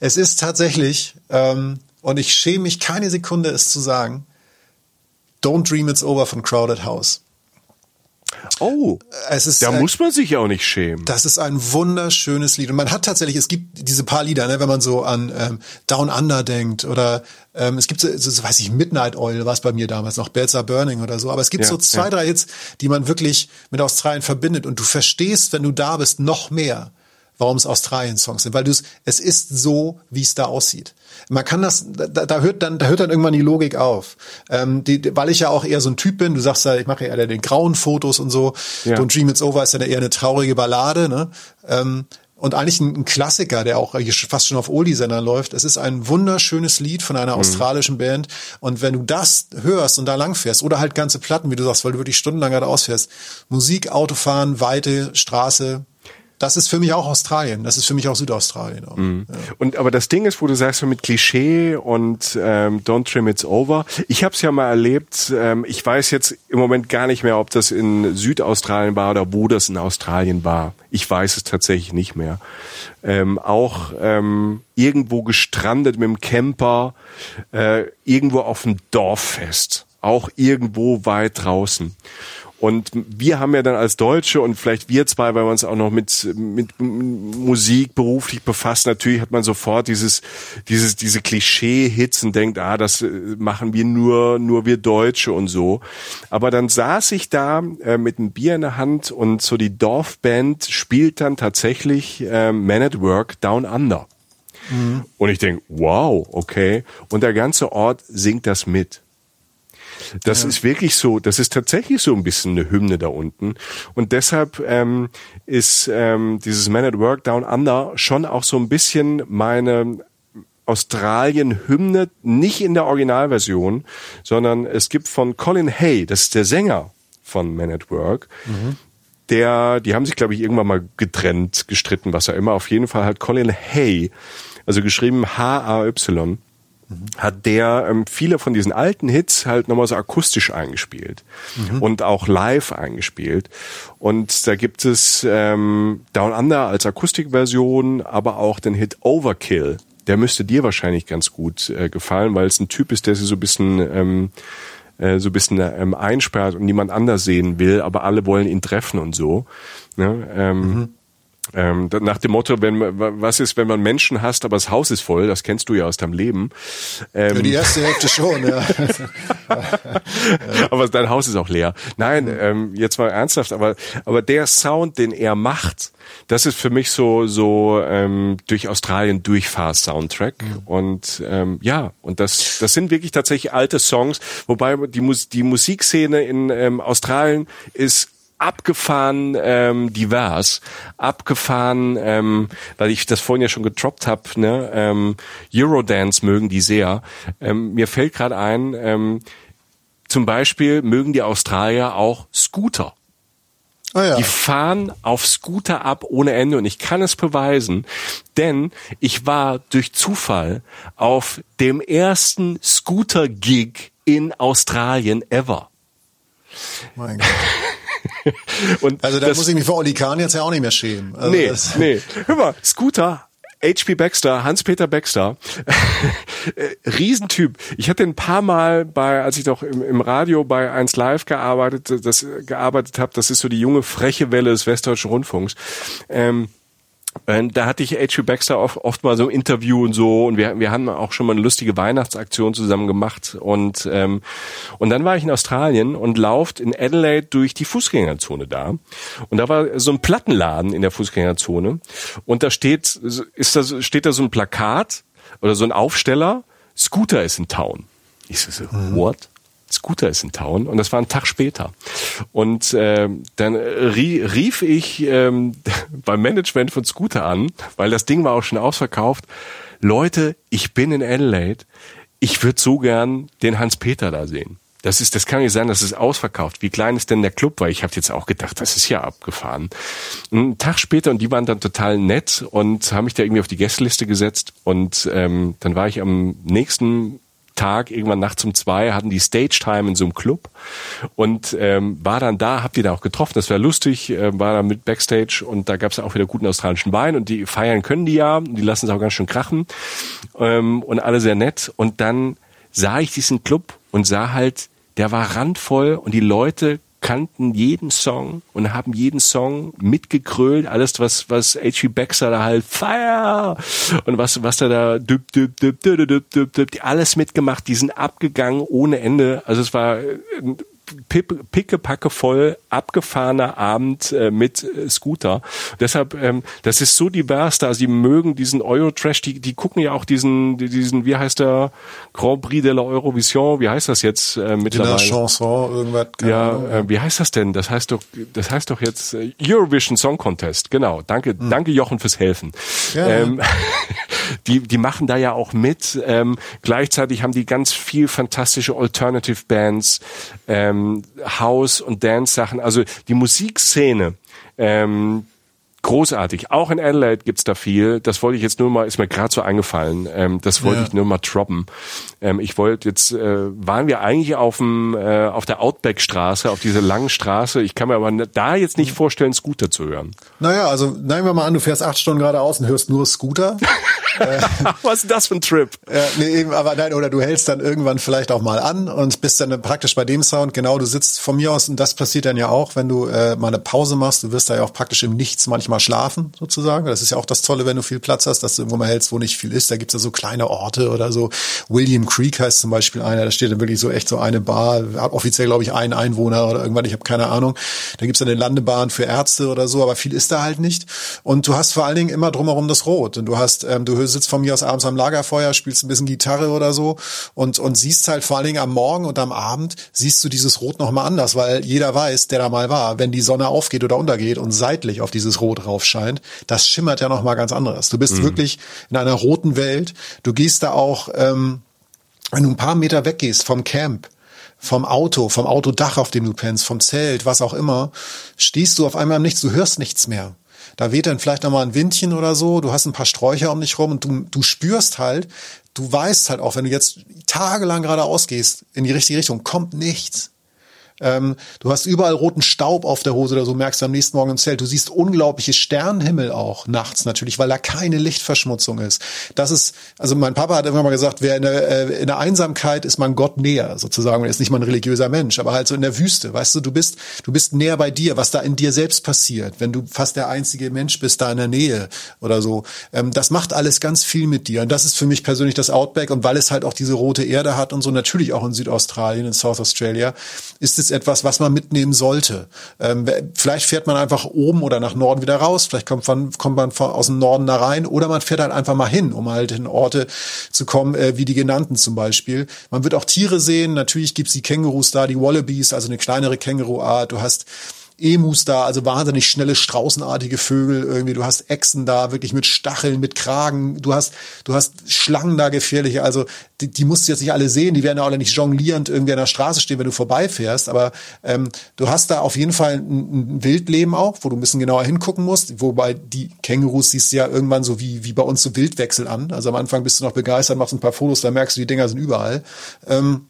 Es ist tatsächlich ähm, und ich schäme mich keine Sekunde, es zu sagen. Don't Dream It's Over von Crowded House. Oh, Es ist da muss man sich ja auch nicht schämen. Das ist ein wunderschönes Lied. Und man hat tatsächlich, es gibt diese paar Lieder, ne, wenn man so an ähm, Down Under denkt oder ähm, es gibt so, so, so weiß ich, Midnight Oil war es bei mir damals noch, Bells Are Burning oder so. Aber es gibt Ja, so zwei, ja. drei Hits, die man wirklich mit Australien verbindet. Und du verstehst, wenn du da bist, noch mehr, warum es Australien-Songs sind. Weil du es, es ist so, wie es da aussieht. Man kann das, da, da hört dann, da hört dann irgendwann die Logik auf. Ähm, die, die- weil ich ja auch eher so ein Typ bin, du sagst ja, ich mache ja eher den grauen Fotos und so. Ja. Don't Dream It's Over ist ja eher eine traurige Ballade, ne? Ähm, und eigentlich ein, ein Klassiker, der auch fast schon auf Oldie-Sendern läuft. Es ist ein wunderschönes Lied von einer australischen Band. Und wenn du das hörst und da langfährst, oder halt ganze Platten, wie du sagst, weil du wirklich stundenlang da ausfährst, Musik, Autofahren, Weite, Straße, das ist für mich auch Australien. Das ist für mich auch Südaustralien. Auch. Ja. Und aber das Ding ist, wo du sagst so mit Klischee und ähm, Don't Trim It's Over. Ich habe es ja mal erlebt. Ähm, ich weiß jetzt im Moment gar nicht mehr, ob das in Südaustralien war oder wo das in Australien war. Ich weiß es tatsächlich nicht mehr. Ähm, auch ähm, irgendwo gestrandet mit dem Camper, äh, irgendwo auf dem Dorffest, auch irgendwo weit draußen. Und wir haben ja dann als Deutsche und vielleicht wir zwei, weil wir uns auch noch mit, mit Musik beruflich befassen, natürlich hat man sofort dieses, dieses, diese Klischee-Hits und denkt, ah, das äh, machen wir nur, nur wir Deutsche und so. Aber dann saß ich da äh, mit einem Bier in der Hand und so die Dorfband spielt dann tatsächlich äh, Man at Work Down Under. Und ich denke, wow, okay. Und der ganze Ort singt das mit. Das ist wirklich so, das ist tatsächlich so ein bisschen eine Hymne da unten. Und deshalb ähm, ist ähm, dieses Man at Work Down Under schon auch so ein bisschen meine Australien-Hymne, nicht in der Originalversion, sondern es gibt von Colin Hay, das ist der Sänger von Man at Work, der, die haben sich, glaube ich, irgendwann mal getrennt, gestritten, was auch immer. Auf jeden Fall hat Colin Hay, also geschrieben H-A-Y, hat der ähm, viele von diesen alten Hits halt nochmal so akustisch eingespielt und auch live eingespielt. Und da gibt es ähm, Down Under als Akustikversion, aber auch den Hit Overkill. Der müsste dir wahrscheinlich ganz gut äh, gefallen, weil es ein Typ ist, der sich so ein bisschen ähm, äh, so ein bisschen ähm, einsperrt und niemand anders sehen will, aber alle wollen ihn treffen und so. Ne? Ähm, ähm, nach dem Motto, wenn was ist, wenn man Menschen hasst, aber das Haus ist voll, das kennst du ja aus deinem Leben. Ähm, Ja, die erste Hälfte schon, ja. aber dein Haus ist auch leer. Nein, ähm, jetzt mal ernsthaft, aber aber der Sound, den er macht, das ist für mich so so ähm, durch Australien durchfahr Soundtrack und ähm, ja und das das sind wirklich tatsächlich alte Songs, wobei die Mus die Musikszene in ähm, Australien ist abgefahren ähm, divers, abgefahren, ähm, weil ich das vorhin ja schon getroppt habe, ne, ähm, Eurodance mögen die sehr. Ähm, mir fällt gerade ein, ähm, zum Beispiel mögen die Australier auch Scooter. Ah, ja. Die fahren auf Scooter ab ohne Ende und ich kann es beweisen, denn ich war durch Zufall auf dem ersten Scooter-Gig in Australien ever. Mein Gott. Und Also da das- muss ich mich vor Oli Kahn jetzt ja auch nicht mehr schämen. Also nee, nee. Hör mal, Scooter, HP Baxter, Hans-Peter Baxter, äh, Riesentyp. Ich hatte ein paar Mal bei, als ich noch im, im Radio bei 1 Live gearbeitet, das gearbeitet habe, das ist so die junge freche Welle des Westdeutschen Rundfunks. Ähm, äh, da hatte ich H.P. Baxter oft, oft mal so ein Interview und so und wir, wir haben auch schon mal eine lustige Weihnachtsaktion zusammen gemacht und ähm, und dann war ich in Australien und lauft in Adelaide durch die Fußgängerzone da und da war so ein Plattenladen in der Fußgängerzone und da steht ist das steht da so ein Plakat oder so ein Aufsteller Scooter ist in Town. Ich so, so what? Scooter ist in Town und das war ein Tag später. Und ähm, dann rie, rief ich ähm, beim Management von Scooter an, weil das Ding war auch schon ausverkauft. Leute, ich bin in Adelaide. Ich würde so gern den Hans-Peter da sehen. Das ist, das kann nicht sein, das ist ausverkauft. Wie klein ist denn der Club? Weil ich habe jetzt auch gedacht, das ist ja abgefahren. Einen Tag später und die waren dann total nett und haben mich da irgendwie auf die Gästeliste gesetzt und ähm, dann war ich am nächsten Tag, irgendwann nachts um zwei, hatten die Stage Time in so einem Club. Und ähm, war dann da, habt ihr da auch getroffen, das war lustig, äh, war da mit Backstage und da gab es auch wieder guten australischen Wein und die feiern können die ja, die lassen es auch ganz schön krachen. Ähm, und alle sehr nett. Und dann sah ich diesen Club und sah halt, der war randvoll und die Leute kannten jeden Song und haben jeden Song mitgekrölt, alles was was H.G. Baxter da halt Fire und was was da da düb, düb, düb, düb, düb, düb, düb, alles mitgemacht, die sind abgegangen ohne Ende. Also es war pickepacke voll abgefahrener Abend äh, mit äh, Scooter. Deshalb, ähm, das ist so divers da. Sie mögen diesen Eurotrash, die, die gucken ja auch diesen, diesen, wie heißt der Grand Prix de la Eurovision, wie heißt das jetzt äh, mittlerweile? De la Chanson, irgendwas. Ja, äh, wie heißt das denn? Das heißt doch, das heißt doch jetzt äh, Eurovision Song Contest. Genau. Danke, hm. danke Jochen fürs Helfen. Ja. Ähm, die, die machen da ja auch mit. Ähm, gleichzeitig haben die ganz viel fantastische Alternative Bands. Ähm, ähm, House- und Dance-Sachen. Also die Musikszene, ähm, großartig. Auch in Adelaide gibt's da viel. Das wollte ich jetzt nur mal, ist mir gerade so eingefallen. Ähm, das wollte ja. ich nur mal droppen. Ähm, ich wollte jetzt, äh, waren wir eigentlich auf dem, äh, auf der Outback-Straße, auf dieser langen Straße. Ich kann mir aber da jetzt nicht vorstellen, Scooter zu hören. Naja, also nehmen wir mal an, du fährst acht Stunden geradeaus und hörst nur Scooter. Was ist das für ein Trip? Ja, nee, eben, aber nein, oder du hältst dann irgendwann vielleicht auch mal an und bist dann praktisch bei dem Sound, genau, du sitzt von mir aus und das passiert dann ja auch, wenn du äh, mal eine Pause machst, du wirst da ja auch praktisch im Nichts manchmal schlafen, sozusagen. Das ist ja auch das Tolle, wenn du viel Platz hast, dass du irgendwo mal hältst, wo nicht viel ist. Da gibt's ja so kleine Orte oder so. William Creek heißt zum Beispiel einer, da steht dann wirklich so echt so eine Bar, hat offiziell, glaube ich, einen Einwohner oder irgendwann, ich habe keine Ahnung. Da gibt's dann eine Landebahn für Ärzte oder so, aber viel ist da halt nicht. Und du hast vor allen Dingen immer drumherum das Rot. Und du hast, ähm, du sitzt von mir aus abends am Lagerfeuer, spielst ein bisschen Gitarre oder so und, und siehst halt vor allen Dingen am Morgen und am Abend siehst du dieses Rot nochmal anders, weil jeder weiß, der da mal war, wenn die Sonne aufgeht oder untergeht und seitlich auf dieses Rot rauf scheint, das schimmert ja nochmal ganz anderes. Du bist mhm. wirklich in einer roten Welt. Du gehst da auch, ähm, wenn du ein paar Meter weggehst vom Camp, vom Auto, vom Autodach, auf dem du pennst, vom Zelt, was auch immer, stehst du auf einmal am Nichts, du hörst nichts mehr. Da weht dann vielleicht nochmal ein Windchen oder so, du hast ein paar Sträucher um dich rum und du, du spürst halt, du weißt halt auch, wenn du jetzt tagelang geradeaus gehst, in die richtige Richtung, kommt nichts. Ähm, du hast überall roten Staub auf der Hose oder so, merkst du am nächsten Morgen im Zelt. Du siehst unglaubliche Sternenhimmel auch nachts natürlich, weil da keine Lichtverschmutzung ist. Das ist, also mein Papa hat immer mal gesagt, wer in der, äh, in der Einsamkeit ist man Gott näher, sozusagen. Er ist nicht mal ein religiöser Mensch, aber halt so in der Wüste, weißt du, du bist, du bist näher bei dir, was da in dir selbst passiert, wenn du fast der einzige Mensch bist da in der Nähe oder so. Ähm, das macht alles ganz viel mit dir. Und das ist für mich persönlich das Outback. Und weil es halt auch diese rote Erde hat und so, natürlich auch in Südaustralien, in South Australia, ist es ist etwas, was man mitnehmen sollte. Ähm, vielleicht fährt man einfach oben oder nach Norden wieder raus, vielleicht kommt man, kommt man von, aus dem Norden da rein oder man fährt halt einfach mal hin, um halt in Orte zu kommen, äh, wie die genannten zum Beispiel. Man wird auch Tiere sehen, natürlich gibt's die Kängurus da, die Wallabies, also eine kleinere Känguruart. Du hast Emus da, also wahnsinnig schnelle straußenartige Vögel irgendwie. Du hast Echsen da, wirklich mit Stacheln, mit Kragen. Du hast, du hast Schlangen da gefährliche. Also die, die musst du jetzt nicht alle sehen. Die werden ja alle nicht jonglierend irgendwie an der Straße stehen, wenn du vorbeifährst. Aber ähm, du hast da auf jeden Fall ein, ein Wildleben auch, wo du ein bisschen genauer hingucken musst. Wobei die Kängurus siehst du ja irgendwann so wie, wie bei uns so Wildwechsel an. Also am Anfang bist du noch begeistert, machst ein paar Fotos, da merkst du, die Dinger sind überall. Ähm,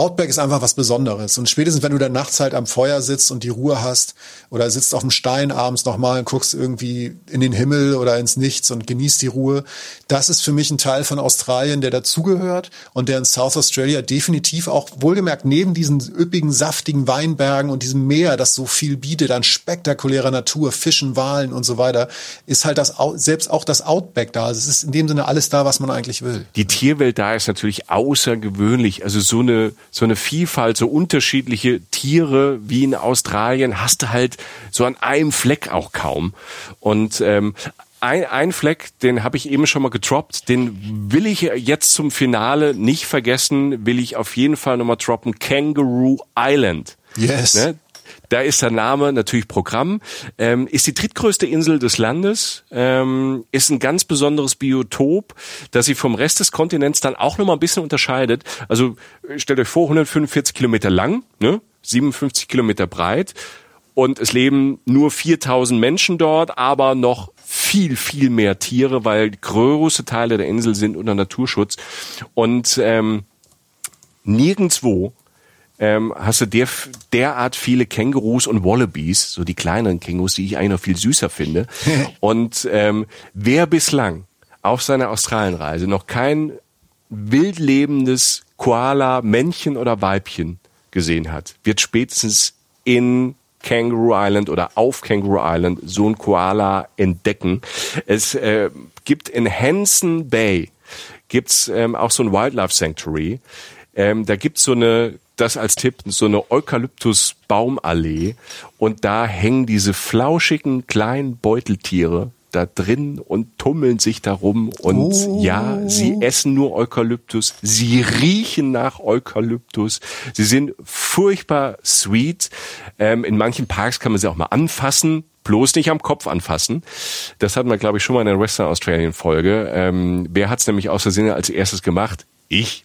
Outback ist einfach was Besonderes. Und spätestens, wenn du dann nachts halt am Feuer sitzt und die Ruhe hast oder sitzt auf dem Stein abends nochmal und guckst irgendwie in den Himmel oder ins Nichts und genießt die Ruhe, das ist für mich ein Teil von Australien, der dazugehört und der in South Australia definitiv auch wohlgemerkt neben diesen üppigen, saftigen Weinbergen und diesem Meer, das so viel bietet an spektakulärer Natur, Fischen, Walen und so weiter, ist halt das selbst auch das Outback da. Also es ist in dem Sinne alles da, was man eigentlich will. Die Tierwelt da ist natürlich außergewöhnlich. Also so eine so eine Vielfalt, so unterschiedliche Tiere wie in Australien hast du halt so an einem Fleck auch kaum. Und ähm, ein, ein Fleck, den habe ich eben schon mal getroppt, den will ich jetzt zum Finale nicht vergessen, will ich auf jeden Fall nochmal droppen, Kangaroo Island. Yes. Ne? Da ist der Name natürlich Programm. Ähm, ist die drittgrößte Insel des Landes, ähm, ist ein ganz besonderes Biotop, das sich vom Rest des Kontinents dann auch nochmal ein bisschen unterscheidet. Also stellt euch vor, 145 Kilometer lang, ne? 57 Kilometer breit und es leben nur 4000 Menschen dort, aber noch viel, viel mehr Tiere, weil große Teile der Insel sind unter Naturschutz. Und ähm, nirgendwo ähm, hast du der, derart viele Kängurus und Wallabies, so die kleineren Kängurus, die ich eigentlich noch viel süßer finde. und ähm, wer bislang auf seiner Australienreise noch kein wildlebendes Koala, Männchen oder Weibchen gesehen hat, wird spätestens in Kangaroo Island oder auf Kangaroo Island so ein Koala entdecken. Es äh, gibt in Hanson Bay gibt's ähm, auch so ein Wildlife Sanctuary. Ähm, da gibt's so eine das als Tipp, so eine Eukalyptus-Baumallee und da hängen diese flauschigen kleinen Beuteltiere da drin und tummeln sich darum und oh. ja, sie essen nur Eukalyptus, sie riechen nach Eukalyptus, sie sind furchtbar sweet. Ähm, in manchen Parks kann man sie auch mal anfassen, bloß nicht am Kopf anfassen. Das hatten wir, glaube ich, schon mal in der Western Australian Folge. Ähm, wer hat es nämlich aus Versehen als erstes gemacht? Ich.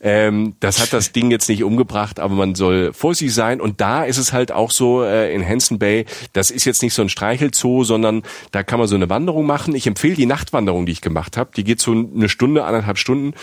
Ähm, das hat das Ding jetzt nicht umgebracht, aber man soll vorsichtig sein. Und da ist es halt auch so äh, in Hanson Bay, das ist jetzt nicht so ein Streichelzoo, sondern da kann man so eine Wanderung machen. Ich empfehle die Nachtwanderung, die ich gemacht habe. Die geht so eine Stunde, anderthalb Stunden.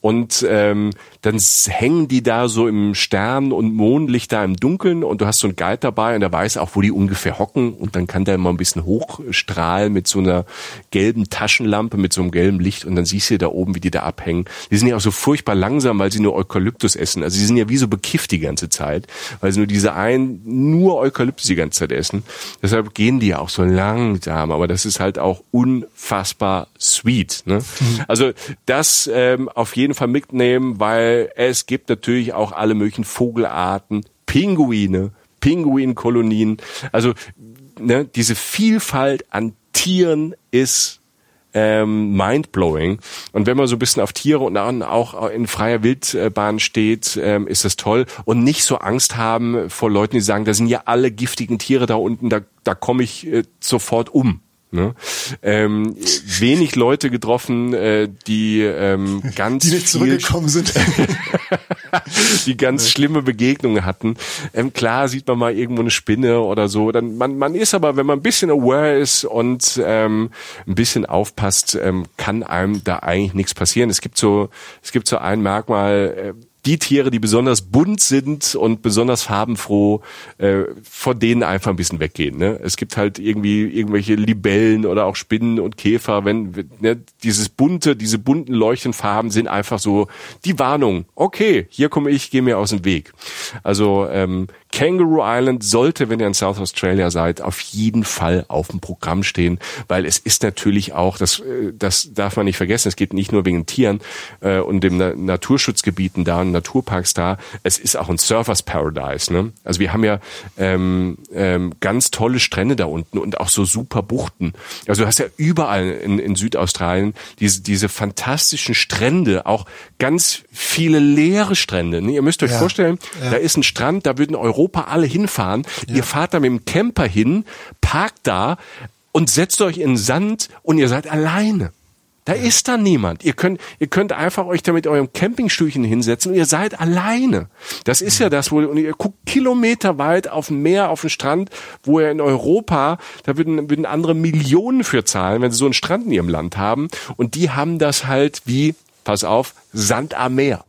Und ähm, dann hängen die da so im Stern- und Mondlicht da im Dunkeln und du hast so einen Guide dabei und der weiß auch, wo die ungefähr hocken und dann kann der mal ein bisschen hochstrahlen mit so einer gelben Taschenlampe, mit so einem gelben Licht und dann siehst du da oben, wie die da abhängen. Die sind ja auch so furchtbar langsam, weil sie nur Eukalyptus essen. Also sie sind ja wie so bekifft die ganze Zeit, weil sie nur diese einen, nur Eukalyptus die ganze Zeit essen. Deshalb gehen die ja auch so langsam, aber das ist halt auch unfassbar sweet. Ne? Mhm. Also das ähm, auf jeden Fall mitnehmen, weil es gibt natürlich auch alle möglichen Vogelarten, Pinguine, Pinguinkolonien. Also ne, diese Vielfalt an Tieren ist ähm, mindblowing. Und wenn man so ein bisschen auf Tiere und auch in freier Wildbahn steht, ähm, ist das toll. Und nicht so Angst haben vor Leuten, die sagen, da sind ja alle giftigen Tiere da unten, da, da komme ich äh, sofort um. Ne? Ähm, wenig Leute getroffen, äh, die ähm, ganz die nicht zurückgekommen sind, die ganz nee. schlimme Begegnungen hatten. Ähm, klar sieht man mal irgendwo eine Spinne oder so. Dann man man ist aber, wenn man ein bisschen aware ist und ähm, ein bisschen aufpasst, ähm, kann einem da eigentlich nichts passieren. Es gibt so es gibt so ein Merkmal. Äh, die Tiere, die besonders bunt sind und besonders farbenfroh, äh, von denen einfach ein bisschen weggehen. Ne? Es gibt halt irgendwie irgendwelche Libellen oder auch Spinnen und Käfer, wenn ne, dieses bunte, diese bunten Leuchtenfarben sind einfach so die Warnung. Okay, hier komme ich, gehe mir aus dem Weg. Also ähm, Kangaroo Island sollte, wenn ihr in South Australia seid, auf jeden Fall auf dem Programm stehen, weil es ist natürlich auch, das, äh, das darf man nicht vergessen, es geht nicht nur wegen Tieren äh, und dem Na Naturschutzgebieten da und Naturparks da, es ist auch ein Surfers Paradise. Ne? Also wir haben ja ähm, ähm, ganz tolle Strände da unten und auch so super Buchten. Also du hast ja überall in, in Südaustralien diese, diese fantastischen Strände, auch ganz viele leere Strände. Ne? Ihr müsst euch ja, vorstellen, ja. da ist ein Strand, da würden Europa Europa alle hinfahren. Ja. Ihr fahrt da mit dem Camper hin, parkt da und setzt euch in den Sand und ihr seid alleine. Da ja. ist da niemand. Ihr könnt, ihr könnt einfach euch da mit eurem Campingstühlchen hinsetzen und ihr seid alleine. Das ist ja, ja das, wo und ihr guckt Kilometer weit auf dem Meer, auf den Strand, wo ihr in Europa, da würden, würden andere Millionen für zahlen, wenn sie so einen Strand in ihrem Land haben. Und die haben das halt wie, pass auf, Sand am Meer.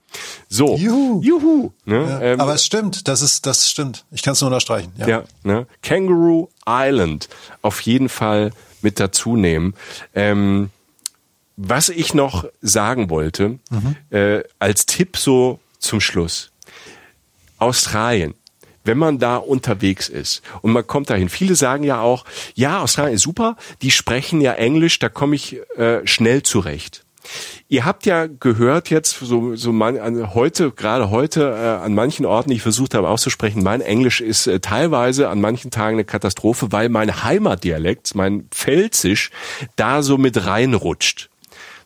So, juhu, juhu. Ne? Ja, ähm, aber es stimmt, das ist, das stimmt. Ich kann es nur unterstreichen. Ja, ja ne? Kangaroo Island auf jeden Fall mit dazu nehmen. Ähm, was ich noch sagen wollte, mhm. äh, als Tipp so zum Schluss. Australien wenn man da unterwegs ist und man kommt dahin. Viele sagen ja auch, ja, Australien ist super, die sprechen ja Englisch, da komme ich äh, schnell zurecht. Ihr habt ja gehört jetzt so so man, an, heute gerade heute äh, an manchen Orten, die ich versucht habe auszusprechen, mein Englisch ist äh, teilweise an manchen Tagen eine Katastrophe, weil mein Heimatdialekt, mein Pfälzisch, da so mit reinrutscht.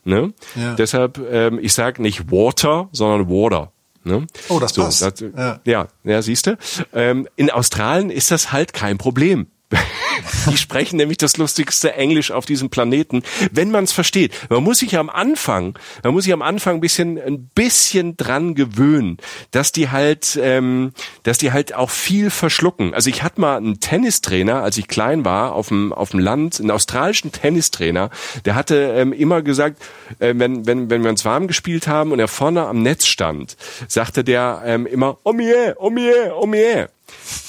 Ne? Ja. Deshalb ähm, ich sage nicht Water, sondern Water. Ne? Oh, das so, passt. Das, ja. ja, ja, siehst du. Ähm, in Australien ist das halt kein Problem. Die sprechen nämlich das lustigste Englisch auf diesem Planeten, wenn man es versteht. Man muss sich am Anfang, man muss sich am Anfang ein bisschen, ein bisschen dran gewöhnen, dass die halt, ähm, dass die halt auch viel verschlucken. Also ich hatte mal einen Tennistrainer, als ich klein war, auf dem auf dem Land, einen australischen Tennistrainer, der hatte ähm, immer gesagt, äh, wenn wenn wenn wir uns warm gespielt haben und er vorne am Netz stand, sagte der ähm, immer, oh mir, oh mir, oh mir.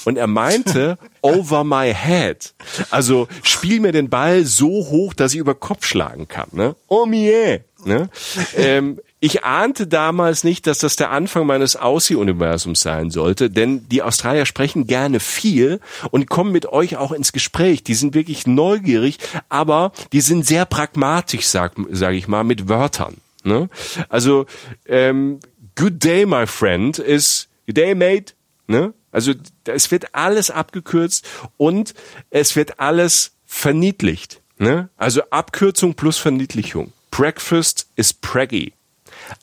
Und er meinte, over my head. Also spiel mir den Ball so hoch, dass ich über Kopf schlagen kann. Ne? Oh mir. Ne? Ähm, ich ahnte damals nicht, dass das der Anfang meines Aussie-Universums sein sollte, denn die Australier sprechen gerne viel und kommen mit euch auch ins Gespräch. Die sind wirklich neugierig, aber die sind sehr pragmatisch, sag, sag ich mal, mit Wörtern. Ne? Also ähm, Good day, my friend, ist Good day, mate. Ne? Also es wird alles abgekürzt und es wird alles verniedlicht. Ne? Also Abkürzung plus Verniedlichung. Breakfast ist Preggy.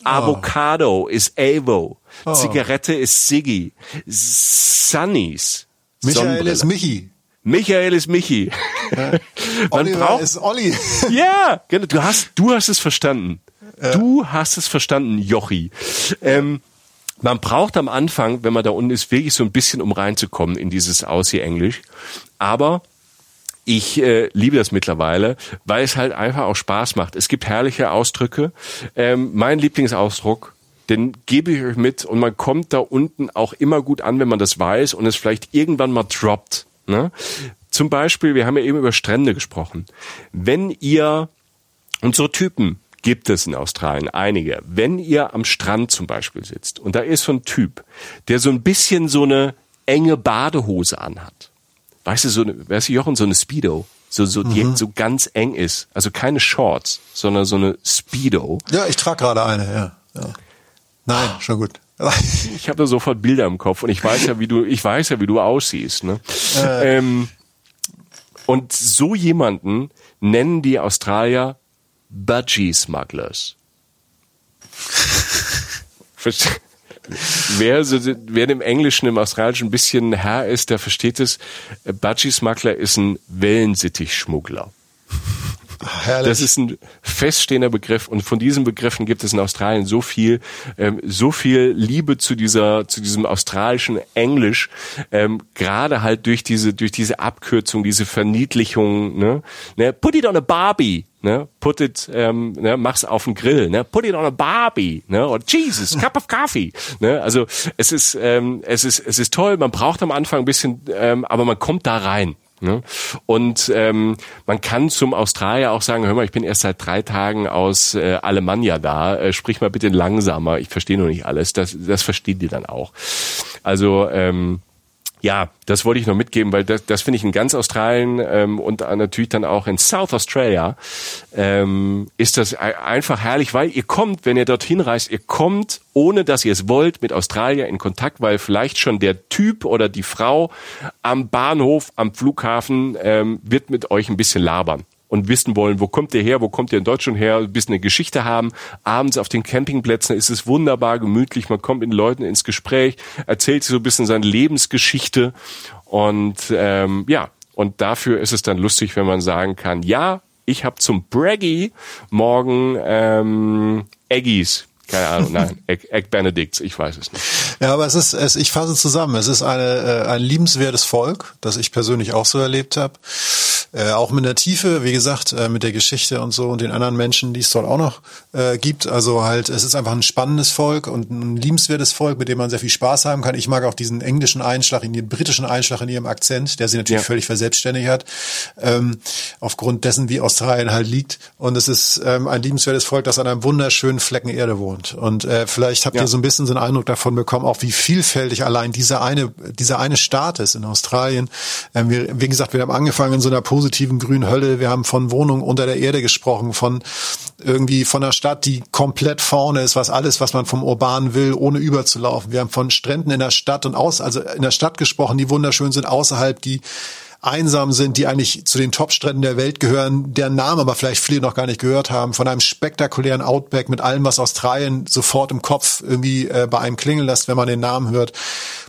Avocado oh. ist Avo. Oh. Zigarette ist Siggy. Sunnies. Michael Sonnenbrille. ist Michi. Michael ist Michi. Ja. Man Oliver braucht, ist Olli. ja, genau. Du hast, du hast es verstanden. Ja. Du hast es verstanden, Jochi. Ähm, man braucht am Anfang, wenn man da unten ist, wirklich so ein bisschen, um reinzukommen in dieses Aussie-Englisch. Aber ich äh, liebe das mittlerweile, weil es halt einfach auch Spaß macht. Es gibt herrliche Ausdrücke. Ähm, mein Lieblingsausdruck, den gebe ich euch mit und man kommt da unten auch immer gut an, wenn man das weiß und es vielleicht irgendwann mal droppt. Ne? Zum Beispiel, wir haben ja eben über Strände gesprochen. Wenn ihr unsere Typen gibt es in Australien einige. Wenn ihr am Strand zum Beispiel sitzt und da ist so ein Typ, der so ein bisschen so eine enge Badehose anhat. Weißt du, so eine, weißt du, Jochen, so eine Speedo. So, so, mhm. die so ganz eng ist. Also keine Shorts, sondern so eine Speedo. Ja, ich trage gerade eine, ja. ja. Nein, schon gut. ich habe da sofort Bilder im Kopf und ich weiß ja, wie du, ich weiß ja, wie du aussiehst. Ne? Äh. Ähm, und so jemanden nennen die Australier Budgie Smugglers. wer, so, wer dem Englischen, im Australischen ein bisschen Herr ist, der versteht es. Budgie Smuggler ist ein Wellensittich-Schmuggler. Herrlich. Das ist ein feststehender Begriff und von diesen Begriffen gibt es in Australien so viel, ähm, so viel Liebe zu dieser, zu diesem australischen Englisch, ähm, gerade halt durch diese, durch diese Abkürzung, diese Verniedlichung, ne? ne? Put it on a Barbie. Ne, put it, ähm, ne, mach's auf den Grill, ne, put it on a Barbie, ne, oder Jesus, cup of coffee, ne, also es ist, ähm, es ist, es ist toll, man braucht am Anfang ein bisschen, ähm, aber man kommt da rein, Ne? Und ähm, man kann zum Australier auch sagen, hör mal, ich bin erst seit drei Tagen aus äh, Alemannia da, äh, sprich mal bitte langsamer, ich verstehe noch nicht alles, das, das verstehen die dann auch. Also ähm, ja, das wollte ich noch mitgeben, weil das, das finde ich in ganz Australien ähm, und natürlich dann auch in South Australia ähm, ist das einfach herrlich, weil ihr kommt, wenn ihr dorthin reist, ihr kommt, ohne dass ihr es wollt, mit Australier in Kontakt, weil vielleicht schon der Typ oder die Frau am Bahnhof, am Flughafen ähm, wird mit euch ein bisschen labern und wissen wollen, wo kommt ihr her, wo kommt ihr in Deutschland her, ein bisschen eine Geschichte haben. Abends auf den Campingplätzen ist es wunderbar gemütlich, man kommt mit den Leuten ins Gespräch, erzählt so ein bisschen seine Lebensgeschichte und ähm, ja, und dafür ist es dann lustig, wenn man sagen kann, ja, ich habe zum Braggy morgen ähm, Eggies keine Ahnung, nein, Egg, Egg Benedicts, ich weiß es nicht. Ja, aber es ist, es, ich fasse zusammen, es ist eine, äh, ein liebenswertes Volk, das ich persönlich auch so erlebt habe. Äh, auch mit der Tiefe, wie gesagt, äh, mit der Geschichte und so und den anderen Menschen, die es dort auch noch äh, gibt. Also halt, es ist einfach ein spannendes Volk und ein liebenswertes Volk, mit dem man sehr viel Spaß haben kann. Ich mag auch diesen englischen Einschlag, in den britischen Einschlag in ihrem Akzent, der sie natürlich ja. völlig verselbstständigt hat, ähm, aufgrund dessen, wie Australien halt liegt. Und es ist ähm, ein liebenswertes Volk, das an einem wunderschönen Flecken Erde wohnt. Und äh, vielleicht habt ja. ihr so ein bisschen so einen Eindruck davon bekommen, auch wie vielfältig allein dieser eine, dieser eine Staat ist in Australien. Ähm, wir, wie gesagt, wir haben angefangen in so einer positiven grünen Hölle. Wir haben von Wohnungen unter der Erde gesprochen, von irgendwie von einer Stadt, die komplett vorne ist, was alles, was man vom Urbanen will, ohne überzulaufen. Wir haben von Stränden in der Stadt und aus, also in der Stadt gesprochen, die wunderschön sind, außerhalb, die einsam sind, die eigentlich zu den Top-Stränden der Welt gehören, deren Namen aber vielleicht viele noch gar nicht gehört haben, von einem spektakulären Outback mit allem, was Australien sofort im Kopf irgendwie äh, bei einem klingeln lässt, wenn man den Namen hört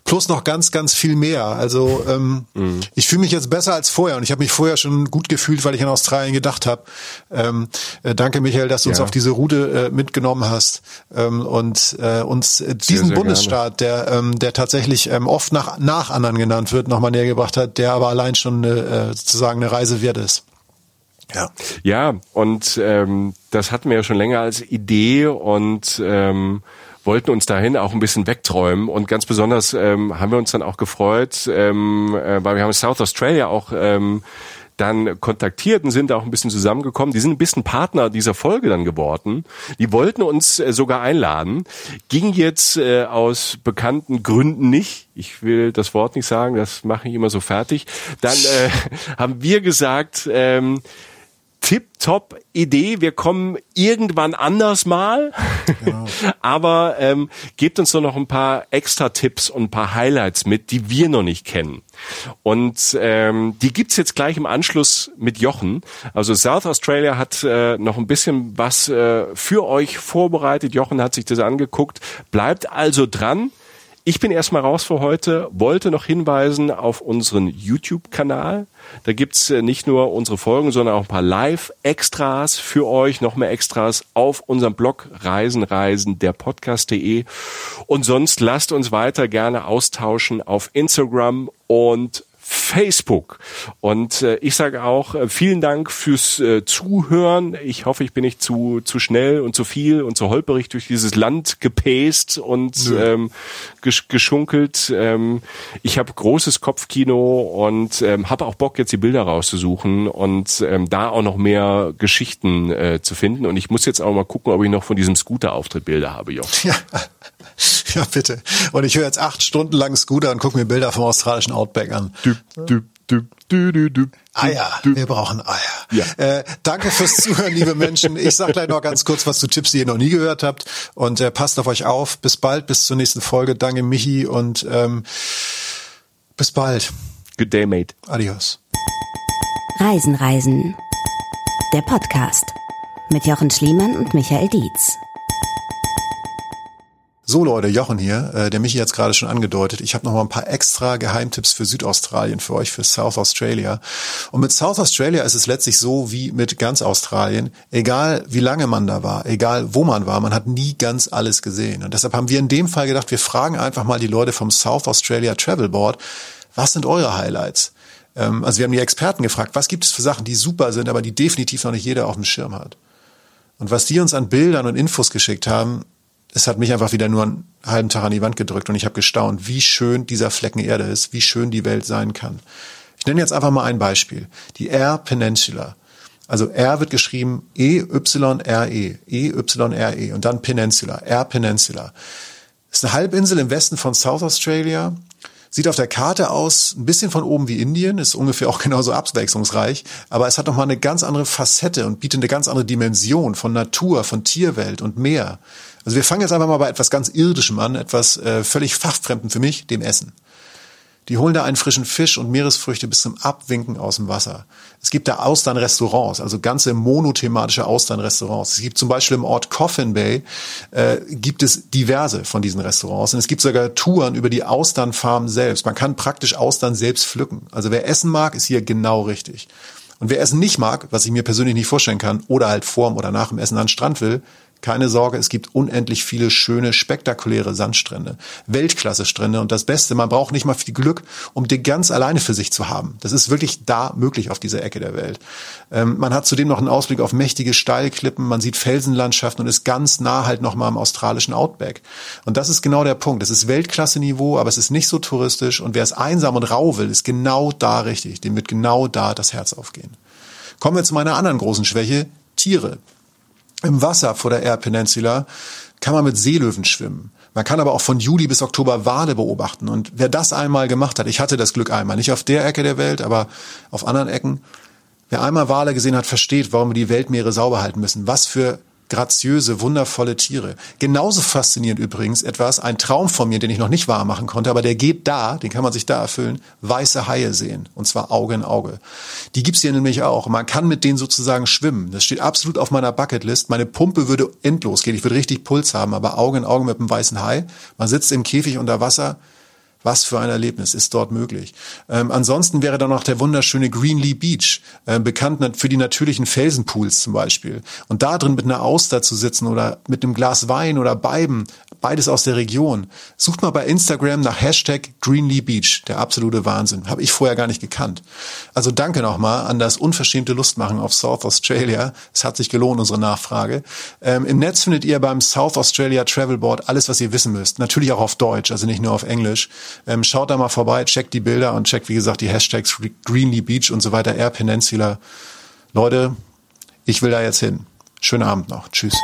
plus noch ganz, ganz viel mehr. Also ähm, mhm. ich fühle mich jetzt besser als vorher und ich habe mich vorher schon gut gefühlt, weil ich an Australien gedacht habe. Ähm, äh, danke, Michael, dass du ja. uns auf diese Route äh, mitgenommen hast ähm, und äh, uns äh, diesen sehr, sehr Bundesstaat, gerne. der, ähm, der tatsächlich ähm, oft nach, nach anderen genannt wird, nochmal näher gebracht hat, der aber allein schon äh, sozusagen eine Reise wert ist. Ja. Ja, und ähm, das hatten wir ja schon länger als Idee und ähm, wollten uns dahin auch ein bisschen wegträumen und ganz besonders ähm, haben wir uns dann auch gefreut, ähm, äh, weil wir haben South Australia auch ähm, dann kontaktiert und sind auch ein bisschen zusammengekommen. Die sind ein bisschen Partner dieser Folge dann geworden. Die wollten uns äh, sogar einladen, ging jetzt äh, aus bekannten Gründen nicht. Ich will das Wort nicht sagen, das mache ich immer so fertig. Dann äh, haben wir gesagt, ähm, tip-top Idee. Wir kommen irgendwann anders mal. Genau. Aber ähm, gebt uns doch noch ein paar extra Tipps und ein paar Highlights mit, die wir noch nicht kennen. Und ähm, die gibt's jetzt gleich im Anschluss mit Jochen. Also South Australia hat äh, noch ein bisschen was äh, für euch vorbereitet. Jochen hat sich das angeguckt. Bleibt also dran. Ich bin erstmal raus für heute, wollte noch hinweisen auf unseren YouTube-Kanal. Da gibt's äh, nicht nur unsere Folgen, sondern auch ein paar Live-Extras für euch, noch mehr Extras auf unserem Blog Reisenreisen der Podcast.de. Und sonst lasst uns weiter gerne austauschen auf Instagram und Facebook. Und äh, ich sage auch äh, vielen Dank fürs äh, Zuhören. Ich hoffe, ich bin nicht zu, zu schnell und zu viel und zu holperig durch dieses Land gepäst und ähm, gesch geschunkelt. Ähm, ich habe großes Kopfkino und ähm, habe auch Bock, jetzt die Bilder rauszusuchen und ähm, da auch noch mehr Geschichten äh, zu finden. Und ich muss jetzt auch mal gucken, ob ich noch von diesem Scooter-Auftritt Bilder habe, Joch. Ja. Ja, bitte. Und ich höre jetzt acht Stunden lang Scooter und gucke mir Bilder vom australischen Outback an. Düb, düb, düb, düb, düb, düb, Eier. Wir brauchen Eier. Ja. Äh, danke fürs Zuhören, liebe Menschen. Ich sage gleich noch ganz kurz was zu Tipps, die ihr noch nie gehört habt. Und äh, passt auf euch auf. Bis bald, bis zur nächsten Folge. Danke, Michi. Und ähm, bis bald. Good day, mate. Adios. Reisen, Reisen. Der Podcast mit Jochen Schliemann und Michael Dietz. So Leute, Jochen hier, äh, der Michi jetzt gerade schon angedeutet. Ich habe noch mal ein paar extra Geheimtipps für Südaustralien, für euch, für South Australia. Und mit South Australia ist es letztlich so wie mit ganz Australien. Egal wie lange man da war, egal wo man war, man hat nie ganz alles gesehen. Und deshalb haben wir in dem Fall gedacht, wir fragen einfach mal die Leute vom South Australia Travel Board, was sind eure Highlights? Ähm, also wir haben die Experten gefragt, was gibt es für Sachen, die super sind, aber die definitiv noch nicht jeder auf dem Schirm hat. Und was die uns an Bildern und Infos geschickt haben, es hat mich einfach wieder nur einen halben Tag an die Wand gedrückt und ich habe gestaunt, wie schön dieser Flecken Erde ist, wie schön die Welt sein kann. Ich nenne jetzt einfach mal ein Beispiel. Die Air Peninsula. Also R wird geschrieben E-Y-R-E, E-Y-R-E und dann Peninsula, Air Peninsula. Ist eine Halbinsel im Westen von South Australia. Sieht auf der Karte aus, ein bisschen von oben wie Indien, ist ungefähr auch genauso abwechslungsreich, aber es hat nochmal eine ganz andere Facette und bietet eine ganz andere Dimension von Natur, von Tierwelt und Meer. Also wir fangen jetzt einfach mal bei etwas ganz Irdischem an, etwas äh, völlig fachfremden für mich, dem Essen. Die holen da einen frischen Fisch und Meeresfrüchte bis zum Abwinken aus dem Wasser. Es gibt da Austernrestaurants, also ganze monothematische Austernrestaurants. Es gibt zum Beispiel im Ort Coffin Bay äh, gibt es diverse von diesen Restaurants und es gibt sogar Touren über die Austernfarm selbst. Man kann praktisch Austern selbst pflücken. Also wer essen mag, ist hier genau richtig. Und wer Essen nicht mag, was ich mir persönlich nicht vorstellen kann, oder halt vorm oder nach dem Essen an den Strand will, keine Sorge, es gibt unendlich viele schöne, spektakuläre Sandstrände, Weltklasse-Strände und das Beste, man braucht nicht mal viel Glück, um den ganz alleine für sich zu haben. Das ist wirklich da möglich auf dieser Ecke der Welt. Ähm, man hat zudem noch einen Ausblick auf mächtige Steilklippen, man sieht Felsenlandschaften und ist ganz nah halt nochmal am australischen Outback. Und das ist genau der Punkt. Es ist Weltklasse-Niveau, aber es ist nicht so touristisch und wer es einsam und rau will, ist genau da richtig. Dem wird genau da das Herz aufgehen. Kommen wir zu meiner anderen großen Schwäche, Tiere. Im Wasser vor der Air Peninsula kann man mit Seelöwen schwimmen. Man kann aber auch von Juli bis Oktober Wale beobachten. Und wer das einmal gemacht hat, ich hatte das Glück einmal, nicht auf der Ecke der Welt, aber auf anderen Ecken, wer einmal Wale gesehen hat, versteht, warum wir die Weltmeere sauber halten müssen. Was für graziöse, wundervolle Tiere. Genauso faszinierend übrigens etwas, ein Traum von mir, den ich noch nicht wahr machen konnte, aber der geht da, den kann man sich da erfüllen, weiße Haie sehen. Und zwar Auge in Auge. Die gibt's hier nämlich auch. Man kann mit denen sozusagen schwimmen. Das steht absolut auf meiner Bucketlist. Meine Pumpe würde endlos gehen. Ich würde richtig Puls haben, aber Auge in Auge mit einem weißen Hai. Man sitzt im Käfig unter Wasser was für ein Erlebnis ist dort möglich. Ähm, ansonsten wäre da noch der wunderschöne Greenlee Beach, äh, bekannt für die natürlichen Felsenpools zum Beispiel. Und da drin mit einer Auster zu sitzen oder mit einem Glas Wein oder Beiben, beides aus der Region. Sucht mal bei Instagram nach Hashtag Greenlee Beach. Der absolute Wahnsinn. Habe ich vorher gar nicht gekannt. Also danke nochmal an das unverschämte Lustmachen auf South Australia. Es hat sich gelohnt, unsere Nachfrage. Ähm, Im Netz findet ihr beim South Australia Travel Board alles, was ihr wissen müsst. Natürlich auch auf Deutsch, also nicht nur auf Englisch. Ähm, schaut da mal vorbei, checkt die Bilder und checkt, wie gesagt, die Hashtags Greenlee Beach und so weiter, Air Peninsula. Leute, ich will da jetzt hin. Schönen Abend noch. Tschüss.